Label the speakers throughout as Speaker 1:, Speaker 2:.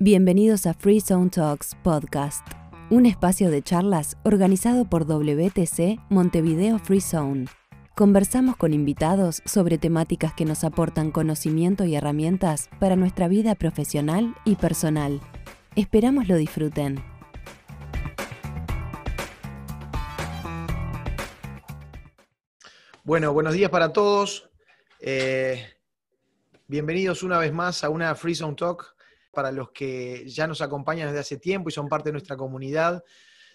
Speaker 1: Bienvenidos a Free Zone Talks Podcast, un espacio de charlas organizado por WTC Montevideo Free Zone. Conversamos con invitados sobre temáticas que nos aportan conocimiento y herramientas para nuestra vida profesional y personal. Esperamos lo disfruten.
Speaker 2: Bueno, buenos días para todos. Eh, bienvenidos una vez más a una Free Zone Talk para los que ya nos acompañan desde hace tiempo y son parte de nuestra comunidad,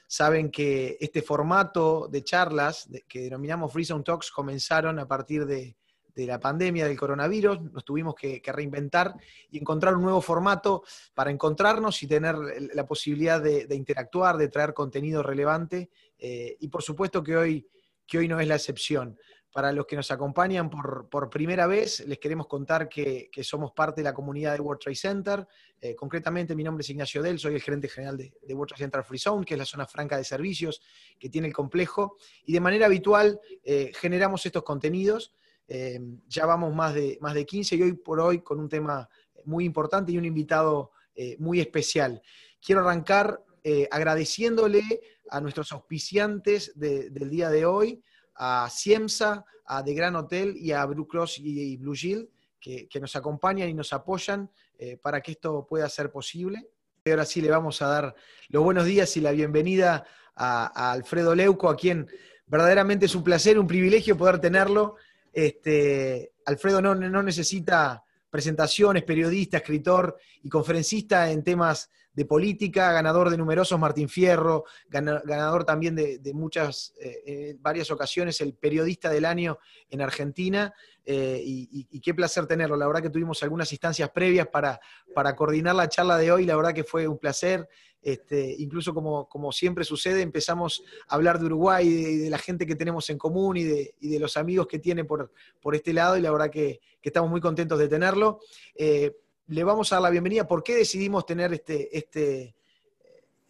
Speaker 2: saben que este formato de charlas que denominamos Free Zone Talks comenzaron a partir de, la pandemia del coronavirus, nos tuvimos que, reinventar y encontrar un nuevo formato para encontrarnos y tener la posibilidad de, interactuar, de traer contenido relevante eh, y por supuesto que hoy, que hoy no es la excepción. Para los que nos acompañan por, primera vez, les queremos contar que, somos parte de la comunidad de World Trade Center. Eh, concretamente, mi nombre es Ignacio Del, soy el gerente general de, World Trade Center Free Zone, que es la zona franca de servicios que tiene el complejo. Y de manera habitual eh, generamos estos contenidos. Eh, ya vamos más de, más de 15 y hoy por hoy con un tema muy importante y un invitado muy especial. Quiero arrancar agradeciéndole a nuestros auspiciantes del día de hoy a Ciemsa, a The Gran Hotel y a Blue Cross y Blue Shield, que, nos acompañan y nos apoyan eh, para que esto pueda ser posible. Y ahora sí le vamos a dar los buenos días y la bienvenida a, Alfredo Leuco, a quien verdaderamente es un placer, un privilegio poder tenerlo. Este, Alfredo no, no necesita presentaciones, periodista, escritor y conferencista en temas de política, ganador de numerosos Martín Fierro, ganador también de, muchas, eh, varias ocasiones, el periodista del año en Argentina, eh, y, qué placer tenerlo. La verdad que tuvimos algunas instancias previas para, para coordinar la charla de hoy, la verdad que fue un placer. Este, incluso como, siempre sucede, empezamos a hablar de Uruguay y de, la gente que tenemos en común y de, los amigos que tiene por, este lado, y la verdad que, estamos muy contentos de tenerlo. Eh, le vamos a dar la bienvenida. ¿Por qué decidimos tener este, este,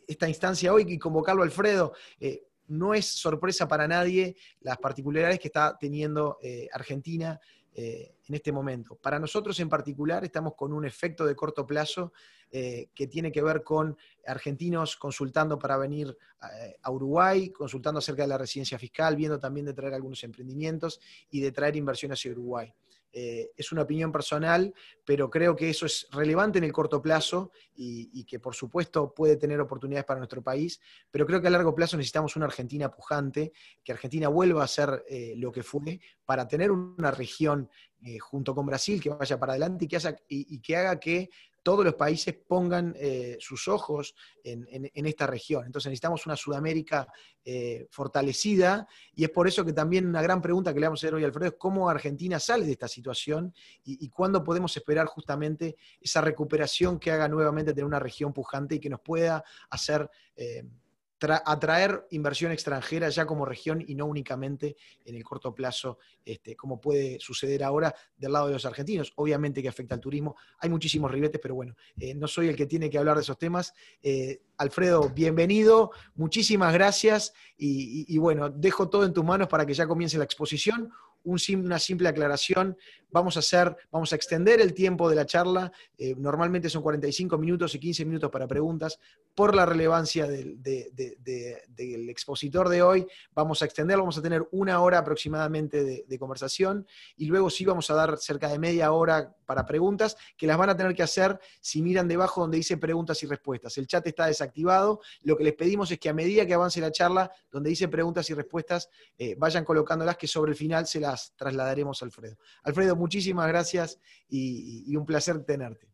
Speaker 2: esta instancia hoy y convocarlo Alfredo? Eh, no es sorpresa para nadie las particularidades que está teniendo eh, Argentina en este momento. Para nosotros en particular estamos con un efecto de corto plazo que tiene que ver con argentinos consultando para venir a Uruguay, consultando acerca de la residencia fiscal, viendo también de traer algunos emprendimientos y de traer inversión hacia Uruguay. Eh, es una opinión personal, pero creo que eso es relevante en el corto plazo y, que por supuesto puede tener oportunidades para nuestro país, pero creo que a largo plazo necesitamos una Argentina pujante, que Argentina vuelva a ser eh, lo que fue, para tener una región eh, junto con Brasil que vaya para adelante y que haga que todos los países pongan eh, sus ojos en, esta región. Entonces necesitamos una Sudamérica eh, fortalecida y es por eso que también una gran pregunta que le vamos a hacer hoy Alfredo es cómo Argentina sale de esta situación y, cuándo podemos esperar justamente esa recuperación que haga nuevamente tener una región pujante y que nos pueda hacer... Eh, atraer inversión extranjera ya como región y no únicamente en el corto plazo, este, como puede suceder ahora del lado de los argentinos. Obviamente que afecta al turismo, hay muchísimos ribetes, pero bueno, eh, no soy el que tiene que hablar de esos temas. Eh, Alfredo, bienvenido, muchísimas gracias y, bueno, dejo todo en tus manos para que ya comience la exposición. Una simple aclaración, vamos a hacer, vamos a extender el tiempo de la charla, eh, normalmente son 45 minutos y 15 minutos para preguntas, por la relevancia del, expositor de hoy, vamos a extenderlo, vamos a tener una hora aproximadamente de, conversación y luego sí vamos a dar cerca de media hora para preguntas, que las van a tener que hacer si miran debajo donde dice preguntas y respuestas. El chat está desactivado, lo que les pedimos es que a medida que avance la charla, donde dice preguntas y respuestas, eh, vayan colocándolas que sobre el final se las trasladaremos a Alfredo. Alfredo, muchísimas gracias y, un placer tenerte.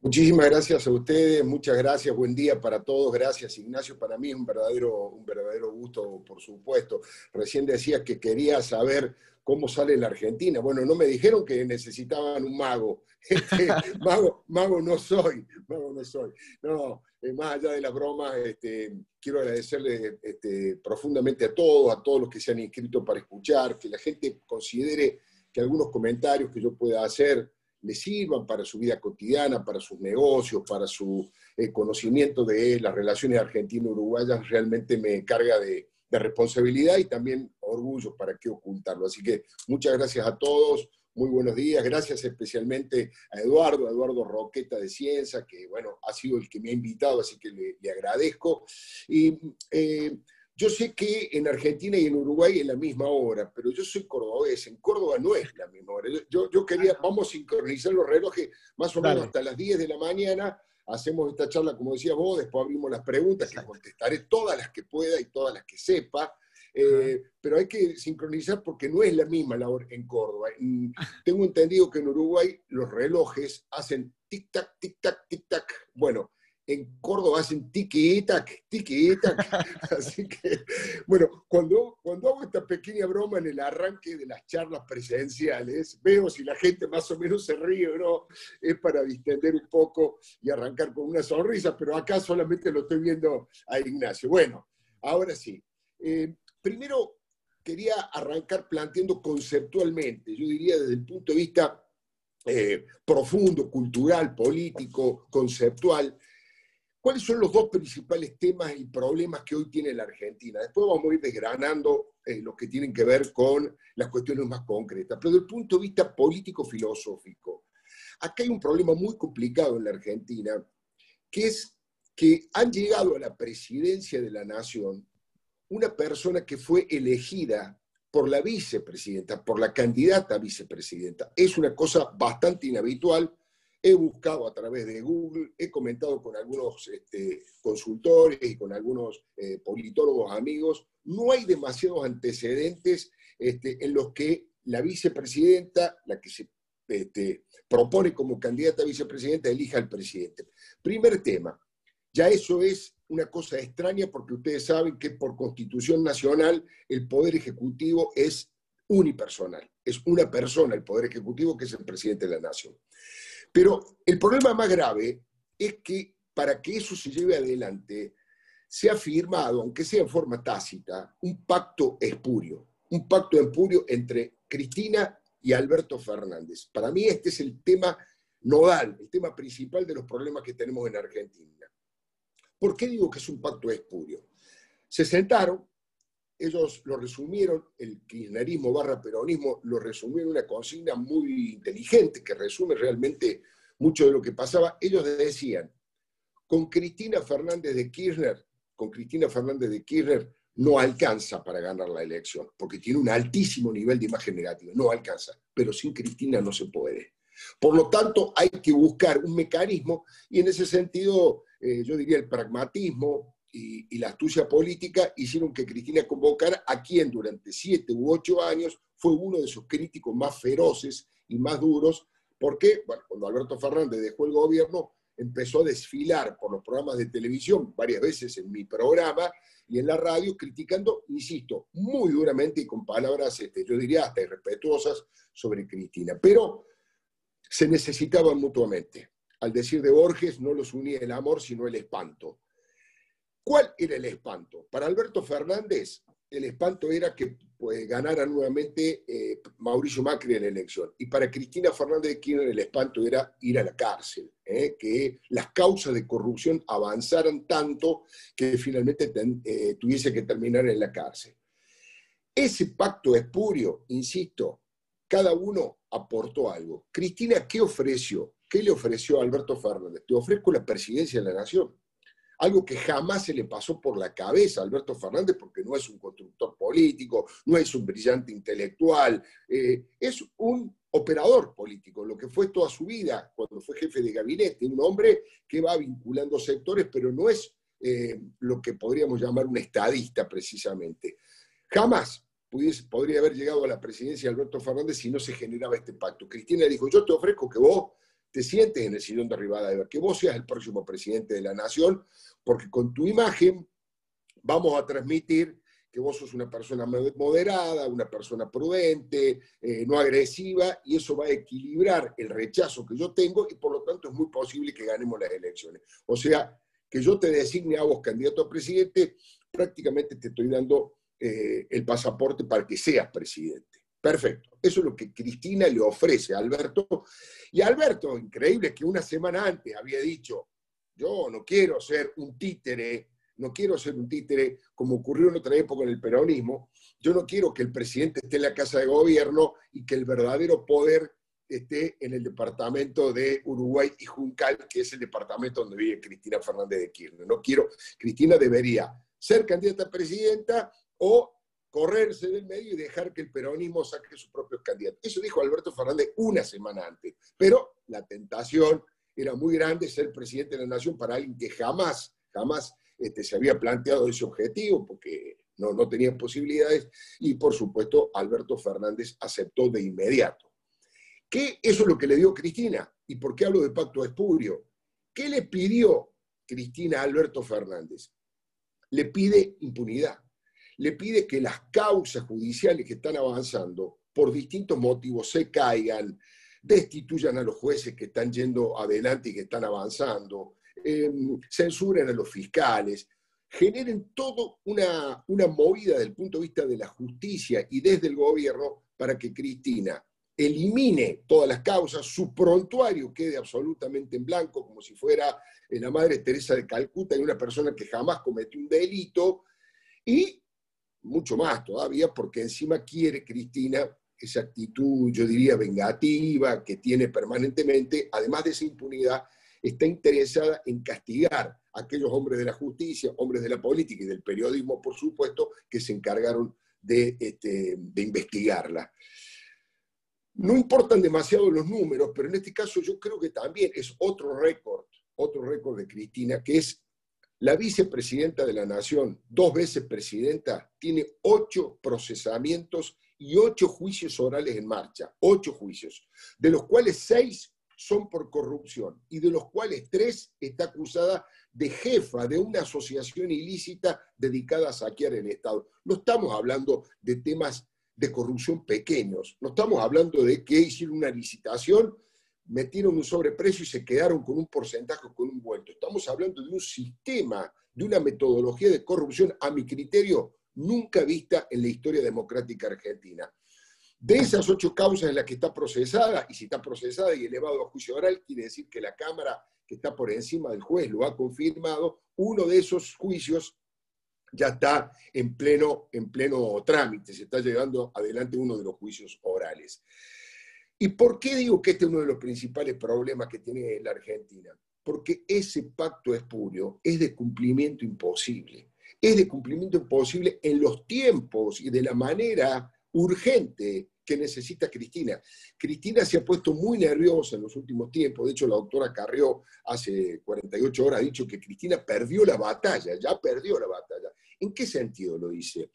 Speaker 3: Muchísimas gracias a ustedes, muchas gracias, buen día para todos, gracias Ignacio, para mí es un verdadero, un verdadero gusto, por supuesto. Recién decía que quería saber cómo sale la Argentina. Bueno, no me dijeron que necesitaban un mago. Este, mago, mago no soy, mago no soy. No, eh, más allá de la broma, este, quiero agradecerle este, profundamente a todos, a todos los que se han inscrito para escuchar, que la gente considere que algunos comentarios que yo pueda hacer le sirvan para su vida cotidiana, para sus negocios, para su eh, conocimiento de las relaciones argentino-uruguayas, realmente me carga de, responsabilidad y también orgullo, para qué ocultarlo. Así que muchas gracias a todos, Muy buenos días, gracias especialmente a Eduardo, a Eduardo Roqueta de Cienza, que bueno, ha sido el que me ha invitado, así que le, agradezco. Y eh, yo sé que en Argentina y en Uruguay es la misma hora, pero yo soy cordobés, en Córdoba no es la misma hora. Yo, yo quería, vamos a sincronizar los relojes más o menos hasta las 10 de la mañana, hacemos esta charla, como decía vos, después abrimos las preguntas, que contestaré todas las que pueda y todas las que sepa. Eh, pero hay que sincronizar porque no es la misma la hora en Córdoba. Tengo entendido que en Uruguay los relojes hacen tic-tac, tic-tac, tic-tac. Bueno, en Córdoba hacen tiki-tac, tiki-tac. Así que, bueno, cuando, cuando hago esta pequeña broma en el arranque de las charlas presenciales, veo si la gente más o menos se ríe o no, es para distender un poco y arrancar con una sonrisa, pero acá solamente lo estoy viendo a Ignacio. Bueno, ahora sí. Eh, Primero, quería arrancar planteando conceptualmente, yo diría desde el punto de vista eh, profundo, cultural, político, conceptual, cuáles son los dos principales temas y problemas que hoy tiene la Argentina. Después vamos a ir desgranando eh, los que tienen que ver con las cuestiones más concretas, pero desde el punto de vista político-filosófico, acá hay un problema muy complicado en la Argentina, que es que han llegado a la presidencia de la nación una persona que fue elegida por la vicepresidenta, por la candidata a vicepresidenta. Es una cosa bastante inhabitual. He buscado a través de Google, he comentado con algunos este, consultores y con algunos eh, politólogos amigos. No hay demasiados antecedentes este, en los que la vicepresidenta, la que se este, propone como candidata a vicepresidenta, elija al presidente. Primer tema, ya eso es una cosa extraña porque ustedes saben que por constitución nacional el poder ejecutivo es unipersonal, es una persona el poder ejecutivo que es el presidente de la nación. Pero el problema más grave es que para que eso se lleve adelante se ha firmado, aunque sea en forma tácita, un pacto espurio, un pacto espurio entre Cristina y Alberto Fernández. Para mí este es el tema nodal, el tema principal de los problemas que tenemos en Argentina. ¿Por qué digo que es un pacto espurio? Se sentaron, ellos lo resumieron, el kirchnerismo barra peronismo lo resumieron en una consigna muy inteligente que resume realmente mucho de lo que pasaba. Ellos decían, con Cristina Fernández de Kirchner, con Cristina Fernández de Kirchner no alcanza para ganar la elección, porque tiene un altísimo nivel de imagen negativa, no alcanza, pero sin Cristina no se puede. Por lo tanto, hay que buscar un mecanismo y en ese sentido eh, yo diría, el pragmatismo y, la astucia política hicieron que Cristina convocara a quien durante siete u ocho años fue uno de sus críticos más feroces y más duros, porque cuando Alberto Fernández dejó el gobierno, empezó a desfilar por los programas de televisión, varias veces en mi programa y en la radio, criticando, insisto, muy duramente y con palabras, este, yo diría, hasta irrespetuosas sobre Cristina. Pero se necesitaban mutuamente al decir de Borges, no los unía el amor, sino el espanto. ¿Cuál era el espanto? Para Alberto Fernández, el espanto era que pues, ganara nuevamente eh, Mauricio Macri en la elección. Y para Cristina Fernández de Kirchner el espanto era ir a la cárcel, eh, que las causas de corrupción avanzaran tanto que finalmente eh, tuviese que terminar en la cárcel. Ese pacto espurio, insisto, cada uno aportó algo. Cristina, ¿qué ofreció? ¿Qué le ofreció a Alberto Fernández? Te ofrezco la presidencia de la nación. Algo que jamás se le pasó por la cabeza a Alberto Fernández porque no es un constructor político, no es un brillante intelectual, eh, es un operador político, lo que fue toda su vida cuando fue jefe de gabinete, un hombre que va vinculando sectores, pero no es eh, lo que podríamos llamar un estadista precisamente. Jamás podría haber llegado a la presidencia de Alberto Fernández si no se generaba este pacto. Cristina dijo, yo te ofrezco que vos te sientes en el sillón de Rivadavia, que vos seas el próximo presidente de la nación, porque con tu imagen vamos a transmitir que vos sos una persona moderada, una persona prudente, eh, no agresiva, y eso va a equilibrar el rechazo que yo tengo y por lo tanto es muy posible que ganemos las elecciones. O sea, que yo te designe a vos candidato a presidente, prácticamente te estoy dando eh, el pasaporte para que seas presidente. Perfecto. Eso es lo que Cristina le ofrece a Alberto. Y Alberto, increíble que una semana antes había dicho, yo no quiero ser un títere no quiero ser un títere como ocurrió en otra época en el peronismo, yo no quiero que el presidente esté en la casa de gobierno y que el verdadero poder esté en el departamento de Uruguay y Juncal, que es el departamento donde vive Cristina Fernández de Kirchner. No quiero, Cristina debería ser candidata a presidenta o correrse del medio y dejar que el peronismo saque sus propios candidatos. Eso dijo Alberto Fernández una semana antes, pero la tentación era muy grande ser presidente de la nación para alguien que jamás, jamás este, se había planteado ese objetivo, porque no, no tenía posibilidades, y por supuesto Alberto Fernández aceptó de inmediato. ¿Qué? Eso es lo que le dio Cristina. ¿Y por qué hablo de pacto espurio? ¿Qué le pidió Cristina a Alberto Fernández? Le pide impunidad. Le pide que las causas judiciales que están avanzando por distintos motivos se caigan, destituyan a los jueces que están yendo adelante y que están avanzando, em, censuren a los fiscales, generen todo una, una movida desde el punto de vista de la justicia y desde el gobierno para que Cristina elimine todas las causas, su prontuario quede absolutamente en blanco, como si fuera eh, la Madre Teresa de Calcuta y una persona que jamás cometió un delito, y mucho más todavía, porque encima quiere Cristina esa actitud, yo diría, vengativa que tiene permanentemente, además de esa impunidad, está interesada en castigar a aquellos hombres de la justicia, hombres de la política y del periodismo, por supuesto, que se encargaron de, este, de investigarla. No importan demasiado los números, pero en este caso yo creo que también es otro récord, otro récord de Cristina, que es la vicepresidenta de la Nación, dos veces presidenta, tiene ocho procesamientos y ocho juicios orales en marcha, ocho juicios, de los cuales seis son por corrupción y de los cuales tres está acusada de jefa de una asociación ilícita dedicada a saquear el Estado. No estamos hablando de temas de corrupción pequeños. No estamos hablando de que hicieron una licitación, metieron un sobreprecio y se quedaron con un porcentaje, con un vuelto. Estamos hablando de un sistema, de una metodología de corrupción, a mi criterio, nunca vista en la historia democrática argentina. De esas ocho causas en las que está procesada, y si está procesada y elevado a juicio oral, quiere decir que la Cámara, que está por encima del juez, lo ha confirmado, uno de esos juicios ya está en pleno, en pleno trámite, se está llevando adelante uno de los juicios orales. ¿Y por qué digo que este es uno de los principales problemas que tiene la Argentina? Porque ese pacto espurio es de cumplimiento imposible. Es de cumplimiento imposible en los tiempos y de la manera urgente que necesita Cristina. Cristina se ha puesto muy nerviosa en los últimos tiempos. De hecho, la doctora Carrió hace 48 horas ha dicho que Cristina perdió la batalla, ya perdió la batalla. ¿En qué sentido lo dice?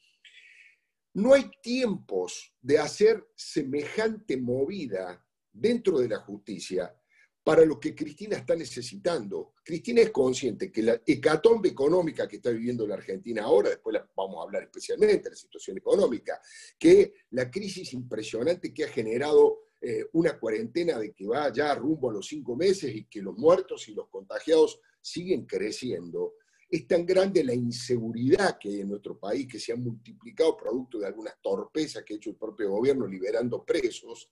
Speaker 3: No hay tiempos de hacer semejante movida dentro de la justicia para lo que Cristina está necesitando. Cristina es consciente que la hecatombe económica que está viviendo la Argentina ahora, después vamos a hablar especialmente de la situación económica, que la crisis impresionante que ha generado eh, una cuarentena de que va ya rumbo a los cinco meses y que los muertos y los contagiados siguen creciendo, es tan grande la inseguridad que hay en nuestro país, que se ha multiplicado producto de algunas torpezas que ha hecho el propio gobierno liberando presos,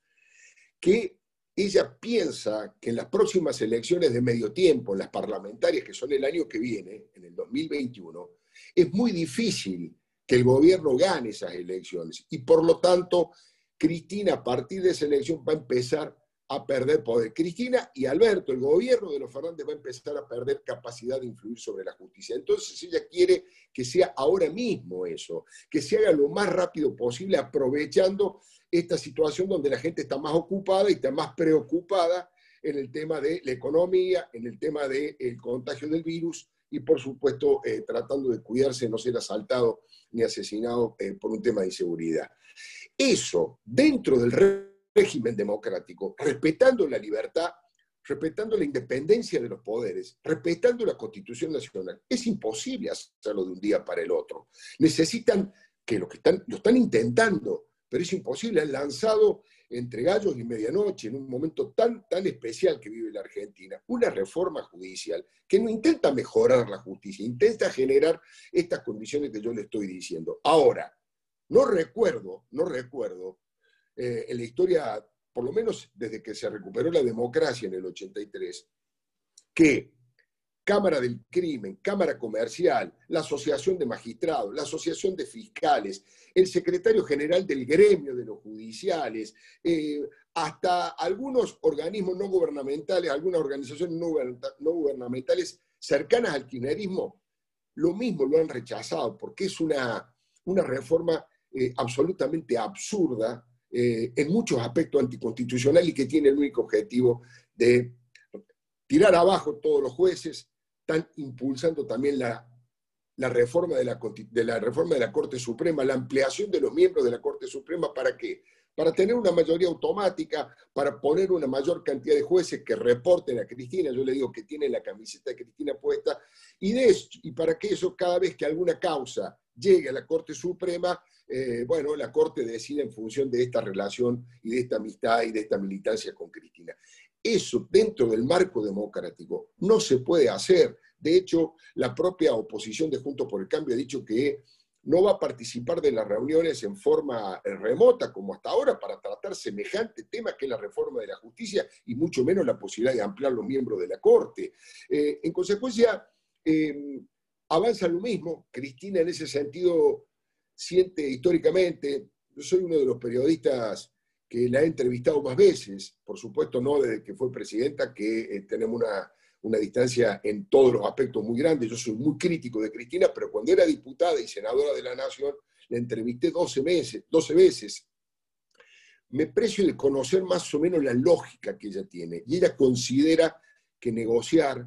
Speaker 3: que ella piensa que en las próximas elecciones de medio tiempo, las parlamentarias que son el año que viene, en el 2021, es muy difícil que el gobierno gane esas elecciones. Y por lo tanto, Cristina a partir de esa elección va a empezar a perder poder. Cristina y Alberto, el gobierno de los Fernández va a empezar a perder capacidad de influir sobre la justicia. Entonces ella quiere que sea ahora mismo eso, que se haga lo más rápido posible aprovechando esta situación donde la gente está más ocupada y está más preocupada en el tema de la economía, en el tema del contagio del virus y por supuesto eh, tratando de cuidarse de no ser asaltado ni asesinado eh, por un tema de inseguridad. Eso dentro del régimen democrático, respetando la libertad, respetando la independencia de los poderes, respetando la Constitución Nacional. Es imposible hacerlo de un día para el otro. Necesitan que lo que están, lo están intentando, pero es imposible. Han lanzado entre gallos y medianoche, en un momento tan, tan especial que vive la Argentina, una reforma judicial que no intenta mejorar la justicia, intenta generar estas condiciones que yo le estoy diciendo. Ahora, no recuerdo, no recuerdo eh, en la historia, por lo menos desde que se recuperó la democracia en el 83, que Cámara del Crimen, Cámara Comercial, la Asociación de Magistrados, la Asociación de Fiscales, el secretario general del gremio de los judiciales, eh, hasta algunos organismos no gubernamentales, algunas organizaciones no gubernamentales cercanas al kirchnerismo, lo mismo lo han rechazado, porque es una, una reforma eh, absolutamente absurda, eh, en muchos aspectos anticonstitucional y que tiene el único objetivo de tirar abajo todos los jueces, están impulsando también la, reforma de la, de la reforma de la Corte Suprema, la ampliación de los miembros de la Corte Suprema, ¿para qué? Para tener una mayoría automática, para poner una mayor cantidad de jueces que reporten a Cristina, yo le digo que tiene la camiseta de Cristina puesta, y, de y para que eso cada vez que alguna causa llegue a la Corte Suprema, eh, bueno, la Corte decide en función de esta relación y de esta amistad y de esta militancia con Cristina. Eso dentro del marco democrático no se puede hacer. De hecho, la propia oposición de Juntos por el Cambio ha dicho que no va a participar de las reuniones en forma eh, remota como hasta ahora para tratar semejante tema que es la reforma de la justicia y mucho menos la posibilidad de ampliar los miembros de la Corte. Eh, en consecuencia, avanza lo mismo. Cristina en ese sentido siente históricamente, yo soy uno de los periodistas que la he entrevistado más veces, por supuesto no desde que fue presidenta, que eh, tenemos una, distancia en todos los aspectos muy grande, yo soy muy crítico de Cristina, pero cuando era diputada y senadora de la Nación, la entrevisté 12, meses, 12 veces. Me precio de conocer más o menos la lógica que ella tiene, y ella considera que negociar,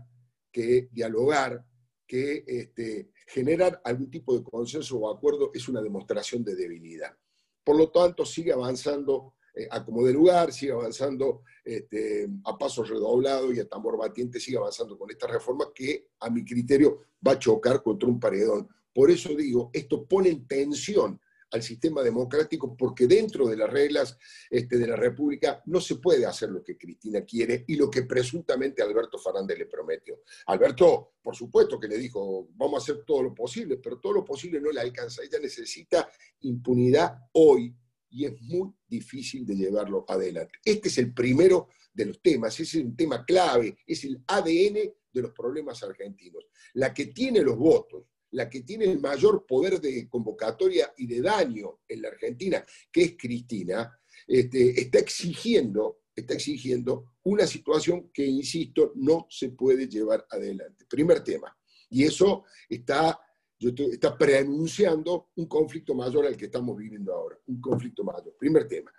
Speaker 3: que dialogar, que este, generar algún tipo de consenso o acuerdo es una demostración de debilidad. Por lo tanto, sigue avanzando eh, a como de lugar, sigue avanzando este, a pasos redoblados y a tambor batiente, sigue avanzando con esta reforma que, a mi criterio, va a chocar contra un paredón. Por eso digo, esto pone en tensión al sistema democrático porque dentro de las reglas este, de la República no se puede hacer lo que Cristina quiere y lo que presuntamente Alberto Fernández le prometió. Alberto, por supuesto que le dijo, vamos a hacer todo lo posible, pero todo lo posible no le alcanza. Ella necesita impunidad hoy y es muy difícil de llevarlo adelante. Este es el primero de los temas, es un tema clave, es el ADN de los problemas argentinos. La que tiene los votos, la que tiene el mayor poder de convocatoria y de daño en la Argentina, que es Cristina, este, está, exigiendo, está exigiendo una situación que, insisto, no se puede llevar adelante. Primer tema. Y eso está, está preanunciando un conflicto mayor al que estamos viviendo ahora, un conflicto mayor. Primer tema.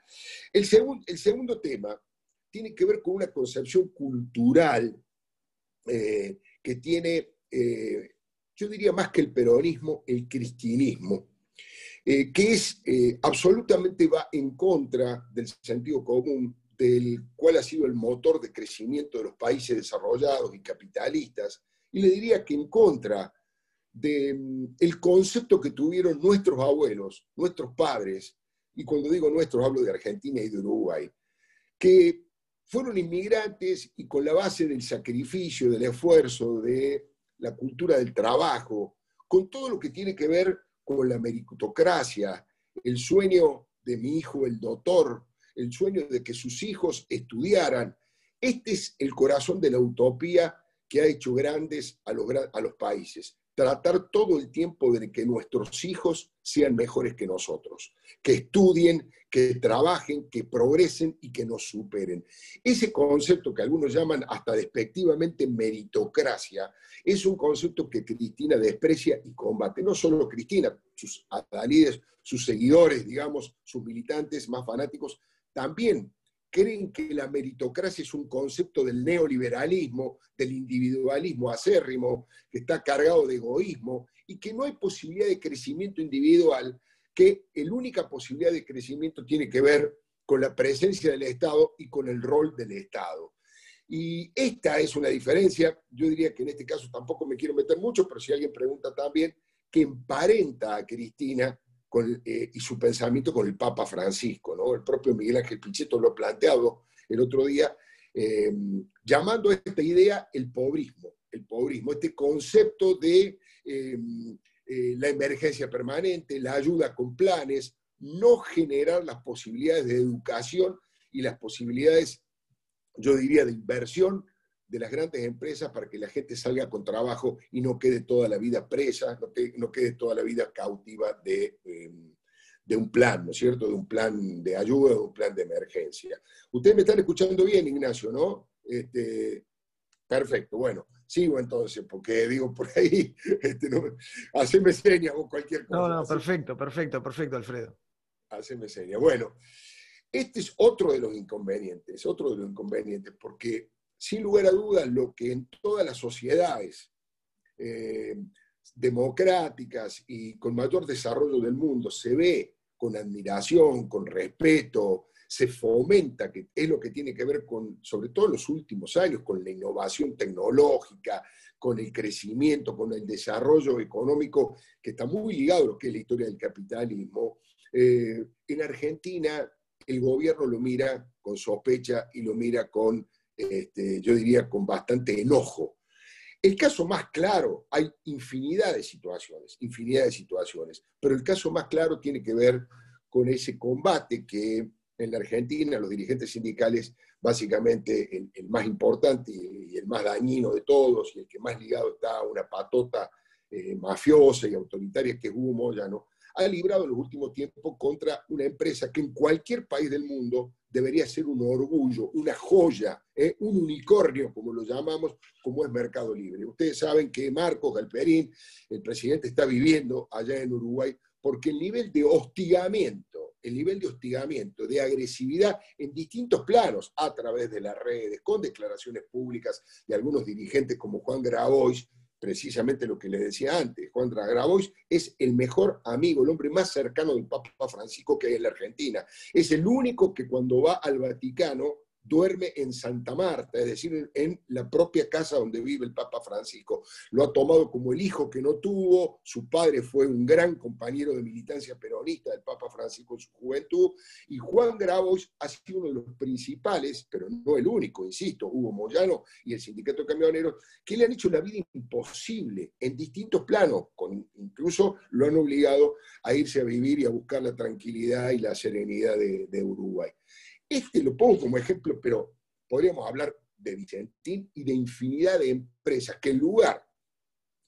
Speaker 3: El, el segundo tema tiene que ver con una concepción cultural eh, que tiene eh, yo diría más que el peronismo, el cristinismo, eh, que es eh, absolutamente va en contra del sentido común del cual ha sido el motor de crecimiento de los países desarrollados y capitalistas, y le diría que en contra del mm, concepto que tuvieron nuestros abuelos, nuestros padres, y cuando digo nuestros hablo de Argentina y de Uruguay, que fueron inmigrantes y con la base del sacrificio, del esfuerzo, de la cultura del trabajo, con todo lo que tiene que ver con la meritocracia, el sueño de mi hijo, el doctor, el sueño de que sus hijos estudiaran. Este es el corazón de la utopía que ha hecho grandes a los, a los países tratar todo el tiempo de que nuestros hijos sean mejores que nosotros, que estudien, que trabajen, que progresen y que nos superen. Ese concepto que algunos llaman hasta despectivamente meritocracia, es un concepto que Cristina desprecia y combate. No solo Cristina, sus adalides, sus seguidores, digamos, sus militantes más fanáticos, también creen que la meritocracia es un concepto del neoliberalismo, del individualismo acérrimo, que está cargado de egoísmo y que no hay posibilidad de crecimiento individual, que la única posibilidad de crecimiento tiene que ver con la presencia del Estado y con el rol del Estado. Y esta es una diferencia, yo diría que en este caso tampoco me quiero meter mucho, pero si alguien pregunta también, que emparenta a Cristina eh, y su pensamiento con el Papa Francisco. ¿no? El propio Miguel Ángel Pichetto lo ha planteado el otro día, eh, llamando a esta idea el pobrismo, el pobrismo, este concepto de eh, la emergencia permanente, la ayuda con planes, no generar las posibilidades de educación y las posibilidades, yo diría, de inversión de las grandes empresas para que la gente salga con trabajo y no quede toda la vida presa, no, quede toda la vida cautiva de, em, de, un plan, ¿no es cierto? De un plan de ayuda, de un plan de emergencia. Ustedes me están escuchando bien, Ignacio, ¿no? Este, perfecto, bueno, sigo entonces, porque digo por ahí, este, no, haceme señas o cualquier cosa.
Speaker 2: No, no, perfecto, perfecto, perfecto, Alfredo.
Speaker 3: Haceme señas. Bueno, este es otro de los inconvenientes, otro de los inconvenientes, porque sin lugar a dudas, lo que en todas las sociedades eh, democráticas y con mayor desarrollo del mundo se ve con admiración, con respeto, se fomenta, que es lo que tiene que ver con, sobre todo en los últimos años, con la innovación tecnológica, con el crecimiento, con el desarrollo económico, que está muy ligado a lo que es la historia del capitalismo. Eh, en Argentina el gobierno lo mira con sospecha y lo mira con este, yo diría, con bastante enojo. El caso más claro, hay infinidad de situaciones, infinidad de situaciones, pero el caso más claro tiene que ver con ese combate que en la Argentina los dirigentes sindicales, básicamente el, más importante y el más dañino de todos y el que más ligado está a una patota eh, mafiosa y autoritaria que es Hugo ha librado en los últimos tiempos contra una empresa que en cualquier país del mundo debería ser un orgullo, una joya, ¿eh? un unicornio, como lo llamamos, como es Mercado Libre. Ustedes saben que Marcos Galperín, el presidente, está viviendo allá en Uruguay porque el nivel de hostigamiento, el nivel de hostigamiento, de agresividad en distintos planos, a través de las redes, con declaraciones públicas de algunos dirigentes como Juan Grabois, precisamente lo que le decía antes, Juan Grabois es el mejor amigo, el hombre más cercano del Papa Francisco que hay en la Argentina. Es el único que cuando va al Vaticano duerme en Santa Marta, es decir, en la propia casa donde vive el Papa Francisco. Lo ha tomado como el hijo que no tuvo, su padre fue un gran compañero de militancia peronista del Papa Francisco en su juventud, y Juan Grabois ha sido uno de los principales, pero no el único, insisto, Hugo Moyano y el Sindicato de Camioneros, que le han hecho la vida imposible en distintos planos, con, incluso lo han obligado a irse a vivir y a buscar la tranquilidad y la serenidad de Uruguay. Este lo pongo como ejemplo, pero podríamos hablar de Vicentín y de infinidad de empresas que en lugar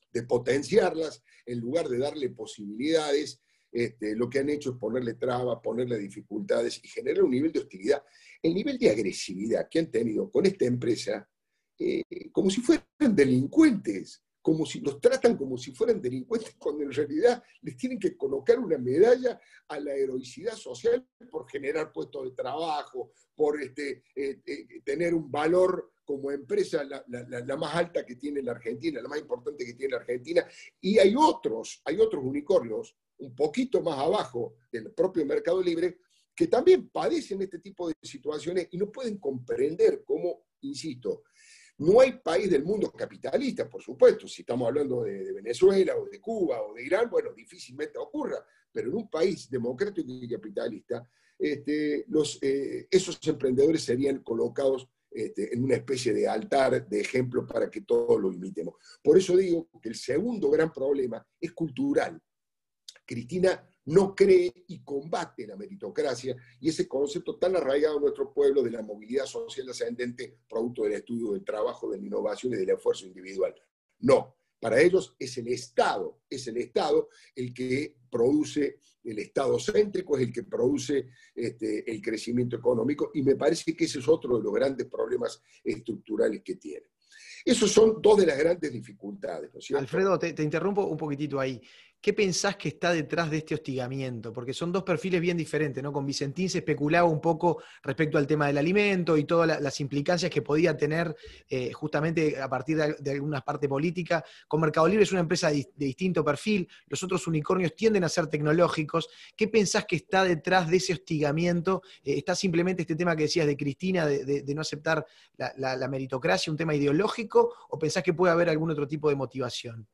Speaker 3: de potenciarlas, en lugar de darle posibilidades, este, lo que han hecho es ponerle trabas, ponerle dificultades y generar un nivel de hostilidad. El nivel de agresividad que han tenido con esta empresa, eh, como si fueran delincuentes como si los tratan como si fueran delincuentes, cuando en realidad les tienen que colocar una medalla a la heroicidad social por generar puestos de trabajo, por este, eh, eh, tener un valor como empresa la, la, más alta que tiene la Argentina, la más importante que tiene la Argentina. Y hay otros, hay otros unicornios un poquito más abajo del propio Mercado Libre que también padecen este tipo de situaciones y no pueden comprender cómo, insisto, no hay país del mundo capitalista, por supuesto. Si estamos hablando de, Venezuela o de Cuba o de Irán, bueno, difícilmente ocurra. Pero en un país democrático y capitalista, este, eh, esos emprendedores serían colocados este, en una especie de altar de ejemplo para que todos lo imitemos. Por eso digo que el segundo gran problema es cultural. Cristina no cree y combate la meritocracia y ese concepto tan arraigado en nuestro pueblo de la movilidad social ascendente, producto del estudio del trabajo, de la innovación y del esfuerzo individual. No, para ellos es el Estado, es el Estado el que produce, el Estado céntrico es el que produce este, el crecimiento económico y me parece que ese es otro de los grandes problemas estructurales que tiene. Esos son dos de las grandes dificultades.
Speaker 2: Alfredo, te, interrumpo un poquitito ahí. ¿Qué pensás que está detrás de este hostigamiento? Porque son dos perfiles bien diferentes, ¿no? Con Vicentín se especulaba un poco respecto al tema del alimento y todas las implicancias que podía tener eh, justamente a partir de, alguna parte política. Con Mercado Libre es una empresa de, distinto perfil, los otros unicornios tienden a ser tecnológicos. ¿Qué pensás que está detrás de ese hostigamiento? Eh, ¿Está simplemente este tema que decías de Cristina, de, no aceptar la meritocracia, un tema ideológico? ¿O pensás que puede haber algún otro tipo de motivación?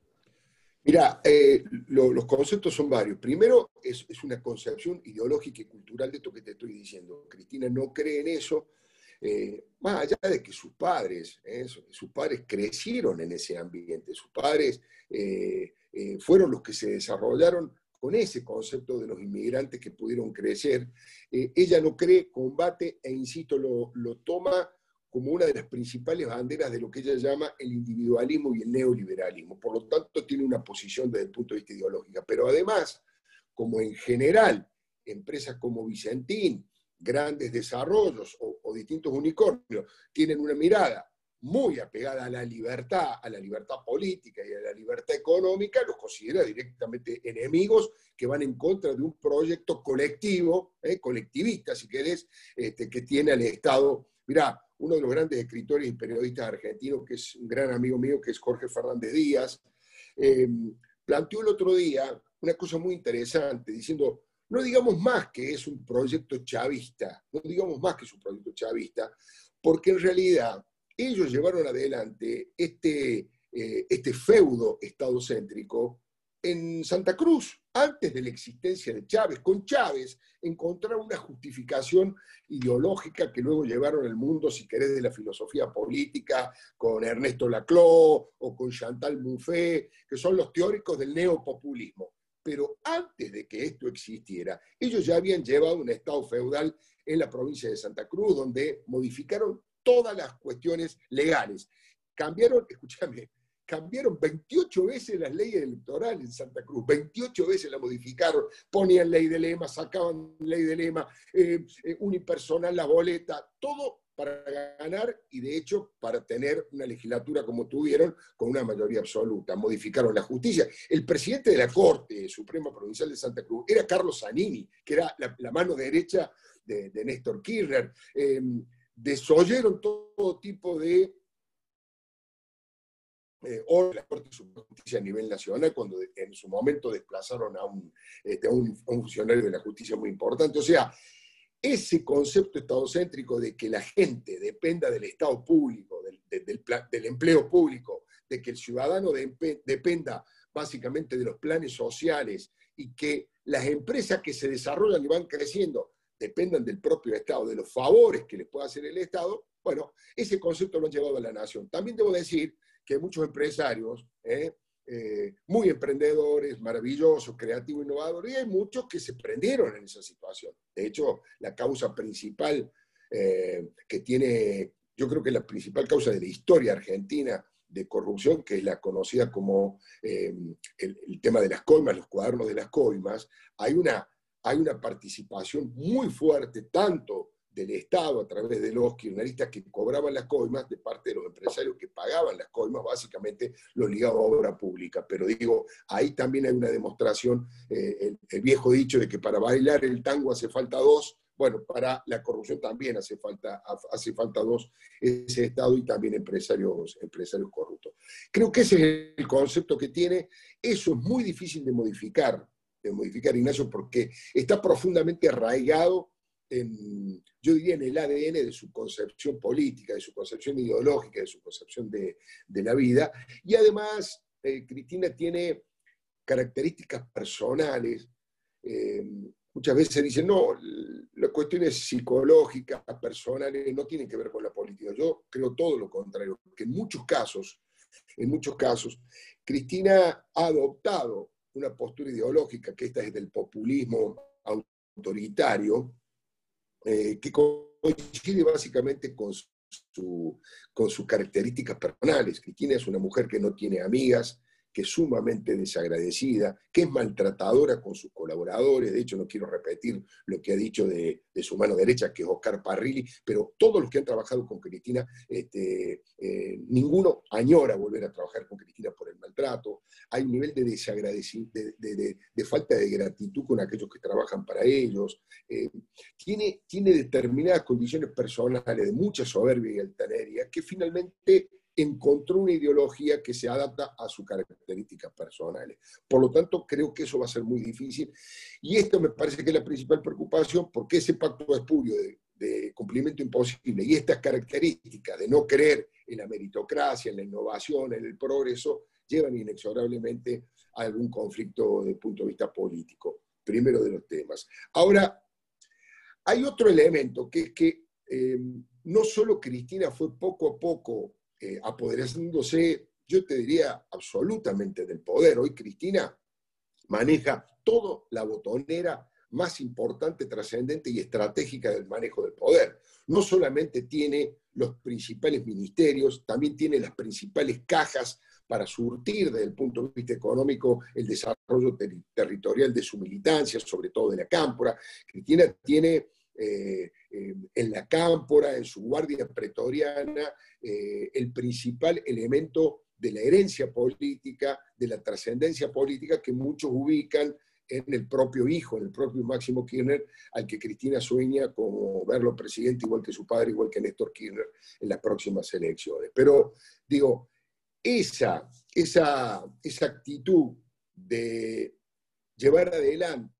Speaker 3: Mira, eh, los conceptos son varios. Primero, es, una concepción ideológica y cultural de esto que te estoy diciendo. Cristina no cree en eso, eh, más allá de que sus padres, eh, sus padres crecieron en ese ambiente, sus padres fueron los que se desarrollaron con ese concepto de los inmigrantes que pudieron crecer. ella no cree, combate e, insisto, lo, lo toma como una de las principales banderas de lo que ella llama el individualismo y el neoliberalismo. Por lo tanto, tiene una posición desde el punto de vista ideológico. Pero además, como en general, empresas como Vicentín, grandes desarrollos o, distintos unicornios, tienen una mirada muy apegada a la libertad, a la libertad política y a la libertad económica, los considera directamente enemigos que van en contra de un proyecto colectivo, eh, colectivista, si querés, este, que tiene al Estado. Mirá, uno de los grandes escritores y periodistas argentinos, que es un gran amigo mío, que es Jorge Fernández Díaz, em, planteó el otro día una cosa muy interesante, diciendo, no digamos más que es un proyecto chavista, no digamos más que es un proyecto chavista, porque en realidad ellos llevaron adelante este, eh, este feudo estadocéntrico en Santa Cruz, antes de la existencia de Chávez. Con Chávez encontraron una justificación ideológica que luego llevaron al mundo, si querés, de la filosofía política, con Ernesto Laclau o con Chantal Mouffe, que son los teóricos del neopopulismo. Pero antes de que esto existiera, ellos ya habían llevado un estado feudal en la provincia de Santa Cruz, donde modificaron todas las cuestiones legales. Cambiaron, escúchame, cambiaron 28 veces las leyes electorales en Santa Cruz, 28 veces la modificaron, ponían ley de lema, sacaban ley de lema, eh, eh, unipersonal, la boleta, todo para ganar y de hecho para tener una legislatura como tuvieron con una mayoría absoluta. Modificaron la justicia. El presidente de la Corte Suprema Provincial de Santa Cruz era Carlos Zanini, que era la, mano derecha de, Néstor Kirchner. Eh, desoyeron todo tipo de eh, la Corte Suprema de Justicia a nivel nacional, cuando en su momento desplazaron a un, este, a, un, funcionario de la justicia muy importante. O sea, ese concepto estadocéntrico de que la gente dependa del Estado público, del, del, empleo público, de que el ciudadano dependa básicamente de los planes sociales y que las empresas que se desarrollan y van creciendo dependan del propio Estado, de los favores que les pueda hacer el Estado, bueno, ese concepto lo han llevado a la nación. También debo decir que muchos empresarios, ¿eh? Eh, muy emprendedores, maravillosos, creativos, innovadores, y hay muchos que se prendieron en esa situación. De hecho, la causa principal eh, que tiene, yo creo que la principal causa de la historia argentina de corrupción, que es la conocida como el, el tema de las coimas, los cuadernos de las coimas, hay una hay una participación muy fuerte, tanto del Estado a través de los kirchneristas que cobraban las coimas, de parte de los empresarios que pagaban las coimas, básicamente los ligados a obra pública. Pero digo, ahí también hay una demostración, eh, el, viejo dicho de que para bailar el tango hace falta dos, bueno, para la corrupción también hace falta, hace falta dos, ese Estado y también empresarios, empresarios corruptos. Creo que ese es el concepto que tiene, eso es muy difícil de modificar, de modificar Ignacio porque está profundamente arraigado yo diría, en el ADN de su concepción política, de su concepción ideológica, de su concepción de, la vida. Y además, eh, Cristina tiene características personales. Eh, muchas veces se dice, no, las cuestiones psicológicas, personales, no tienen que ver con la política. Yo creo todo lo contrario, que en muchos casos, en muchos casos, Cristina ha adoptado una postura ideológica, que esta es del populismo autoritario, eh, que coincide básicamente con, su, con sus características personales. Cristina es una mujer que no tiene amigas, que es sumamente desagradecida, que es maltratadora con sus colaboradores. De hecho, no quiero repetir lo que ha dicho de, su mano derecha, que es Oscar Parrilli, pero todos los que han trabajado con Cristina, este, eh, ninguno añora volver a trabajar con Cristina por el maltrato. Hay un nivel de desagradecimiento, de, falta de gratitud con aquellos que trabajan para ellos. Eh, tiene, tiene determinadas condiciones personales de mucha soberbia y altanería que finalmente encontró una ideología que se adapta a sus características personales. Por lo tanto, creo que eso va a ser muy difícil. Y esto me parece que es la principal preocupación, porque ese pacto de espurio de, cumplimiento imposible y estas características de no creer en la meritocracia, en la innovación, en el progreso, llevan inexorablemente a algún conflicto desde el punto de vista político. Primero de los temas. Ahora, hay otro elemento que es que eh, no solo Cristina fue poco a poco eh, apoderándose, yo te diría, absolutamente del poder. Hoy Cristina maneja toda la botonera más importante, trascendente y estratégica del manejo del poder. no solamente tiene los principales ministerios, también tiene las principales cajas para surtir desde el punto de vista económico el desarrollo territorial de su militancia, sobre todo de la cámpora. Cristina tiene eh, eh, en la cámpora, en su guardia pretoriana, eh, el principal elemento de la herencia política, de la trascendencia política que muchos ubican en el propio hijo, en el propio Máximo Kirchner, al que Cristina sueña como verlo presidente igual que su padre, igual que Néstor Kirchner en las próximas elecciones. Pero digo, esa, esa, esa actitud de llevar adelante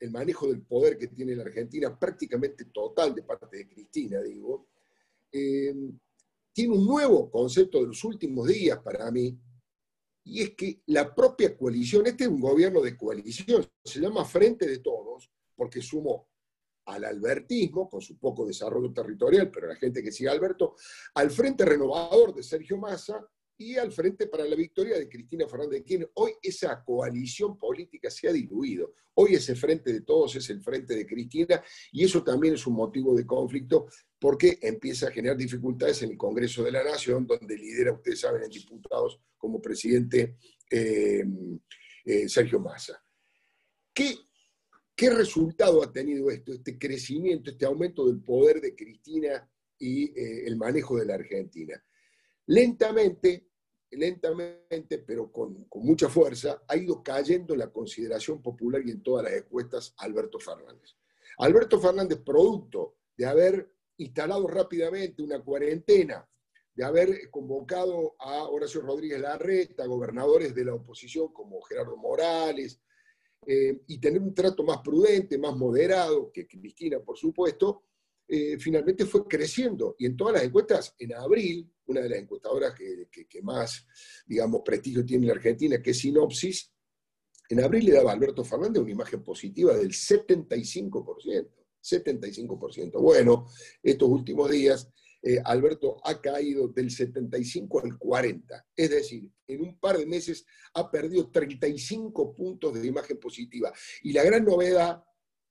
Speaker 3: el manejo del poder que tiene la Argentina, prácticamente total de parte de Cristina, digo, eh, tiene un nuevo concepto de los últimos días para mí, y es que la propia coalición, este es un gobierno de coalición, se llama Frente de Todos, porque sumó al albertismo, con su poco desarrollo territorial, pero la gente que sigue a Alberto, al Frente Renovador de Sergio Massa y al Frente para la Victoria de Cristina Fernández de Kirchner. Hoy esa coalición política se ha diluido. Hoy ese Frente de Todos es el Frente de Cristina y eso también es un motivo de conflicto porque empieza a generar dificultades en el Congreso de la Nación, donde lidera, ustedes saben, en diputados como presidente eh, eh, Sergio Massa. ¿Qué, ¿Qué resultado ha tenido esto, este crecimiento, este aumento del poder de Cristina y eh, el manejo de la Argentina? Lentamente, lentamente, pero con, mucha fuerza, ha ido cayendo la consideración popular y en todas las encuestas Alberto Fernández. Alberto Fernández, producto de haber instalado rápidamente una cuarentena, de haber convocado a Horacio Rodríguez Larreta, gobernadores de la oposición como Gerardo Morales, eh, y tener un trato más prudente, más moderado que Cristina, por supuesto, eh, finalmente fue creciendo. Y en todas las encuestas, en abril, una de las encuestadoras que, que, más, digamos, prestigio tiene en Argentina, que es Sinopsis, en abril le daba a Alberto Fernández una imagen positiva del 75%. 75%. Bueno, estos últimos días eh, Alberto ha caído del 75 al 40. Es decir, en un par de meses ha perdido 35 puntos de imagen positiva. Y la gran novedad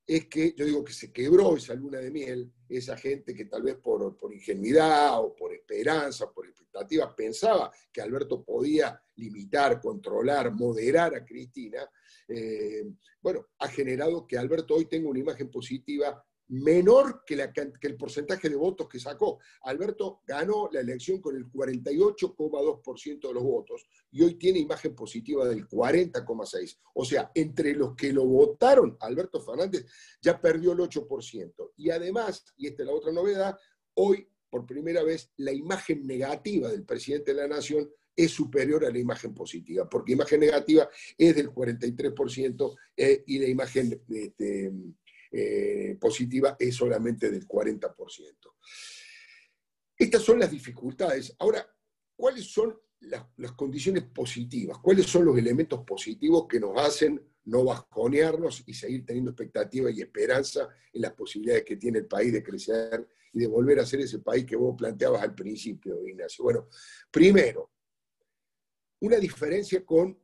Speaker 3: es que yo digo que se quebró esa luna de miel, esa gente que tal vez por, ingenuidad o por esperanza, por expectativa, pensaba que Alberto podía limitar, controlar, moderar a Cristina, eh, bueno, ha generado que Alberto hoy tenga una imagen positiva menor que, la, que, el porcentaje de votos que sacó. Alberto ganó la elección con el 48,2% de los votos y hoy tiene imagen positiva del 40,6%. O sea, entre los que lo votaron, Alberto Fernández ya perdió el 8%. Y además, y esta es la otra novedad, hoy por primera vez la imagen negativa del presidente de la Nación es superior a la imagen positiva, porque imagen negativa es del 43% eh, y la imagen este, eh, positiva es solamente del 40%. Estas son las dificultades. Ahora, ¿cuáles son las, las, condiciones positivas? ¿Cuáles son los elementos positivos que nos hacen no bajonearnos y seguir teniendo expectativa y esperanza en las posibilidades que tiene el país de crecer y de volver a ser ese país que vos planteabas al principio, Ignacio? Bueno, primero, una diferencia con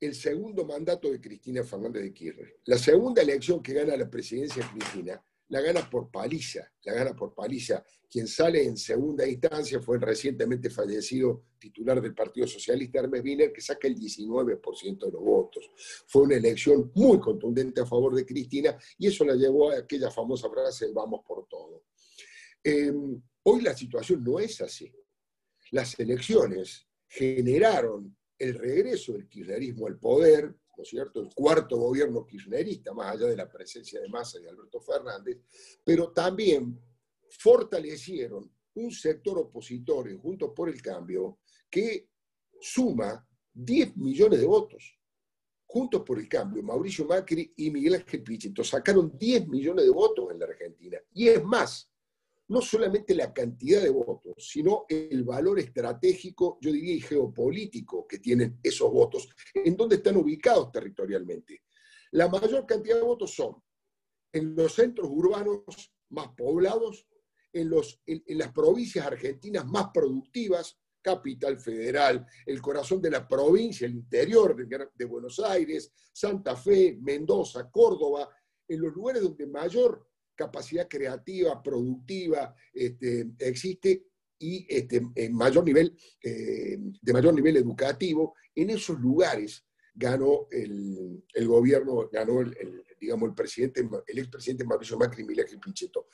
Speaker 3: el segundo mandato de Cristina Fernández de Kirchner. La segunda elección que gana la presidencia Cristina la gana por paliza, la gana por paliza. Quien sale en segunda instancia fue el recientemente fallecido titular del Partido Socialista, Hermes Wiener, que saca el 19% de los votos. Fue una elección muy contundente a favor de Cristina y eso la llevó a aquella famosa frase, vamos por todo. Em, hoy la situación no es así. Las elecciones generaron el regreso del kirchnerismo al poder, ¿no es cierto? El cuarto gobierno kirchnerista, más allá de la presencia de Massa y de Alberto Fernández, pero también fortalecieron un sector opositor en Juntos por el Cambio que suma 10 millones de votos. Juntos por el Cambio, Mauricio Macri y Miguel Ángel Pichetto sacaron 10 millones de votos en la Argentina. Y es más, no solamente la cantidad de votos, sino el valor estratégico, yo diría, y geopolítico que tienen esos votos, en donde están ubicados territorialmente. La mayor cantidad de votos son en los centros urbanos más poblados, en, los, en, las provincias argentinas más productivas, Capital Federal, el corazón de la provincia, el interior de Buenos Aires, Santa Fe, Mendoza, Córdoba, en los lugares donde mayor capacidad creativa, productiva, este, existe y este, en mayor nivel, eh, de mayor nivel educativo, en esos lugares ganó el, gobierno, ganó el, digamos, el presidente, el expresidente Mauricio Macri Milagro Pichetto.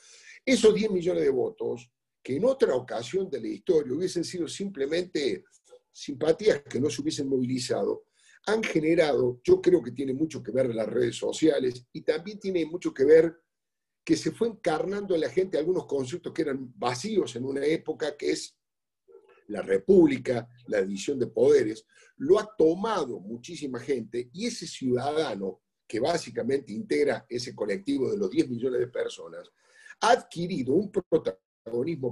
Speaker 3: Esos 10 millones de votos, que en otra ocasión de la historia hubiesen sido simplemente simpatías que no se hubiesen movilizado, han generado, yo creo que tiene mucho que ver las redes sociales y también tiene mucho que ver que se fue encarnando en la gente algunos conceptos que eran vacíos en una época que es la república, la división de poderes, lo ha tomado muchísima gente y ese ciudadano que básicamente integra ese colectivo de los 10 millones de personas, ha adquirido un protagonismo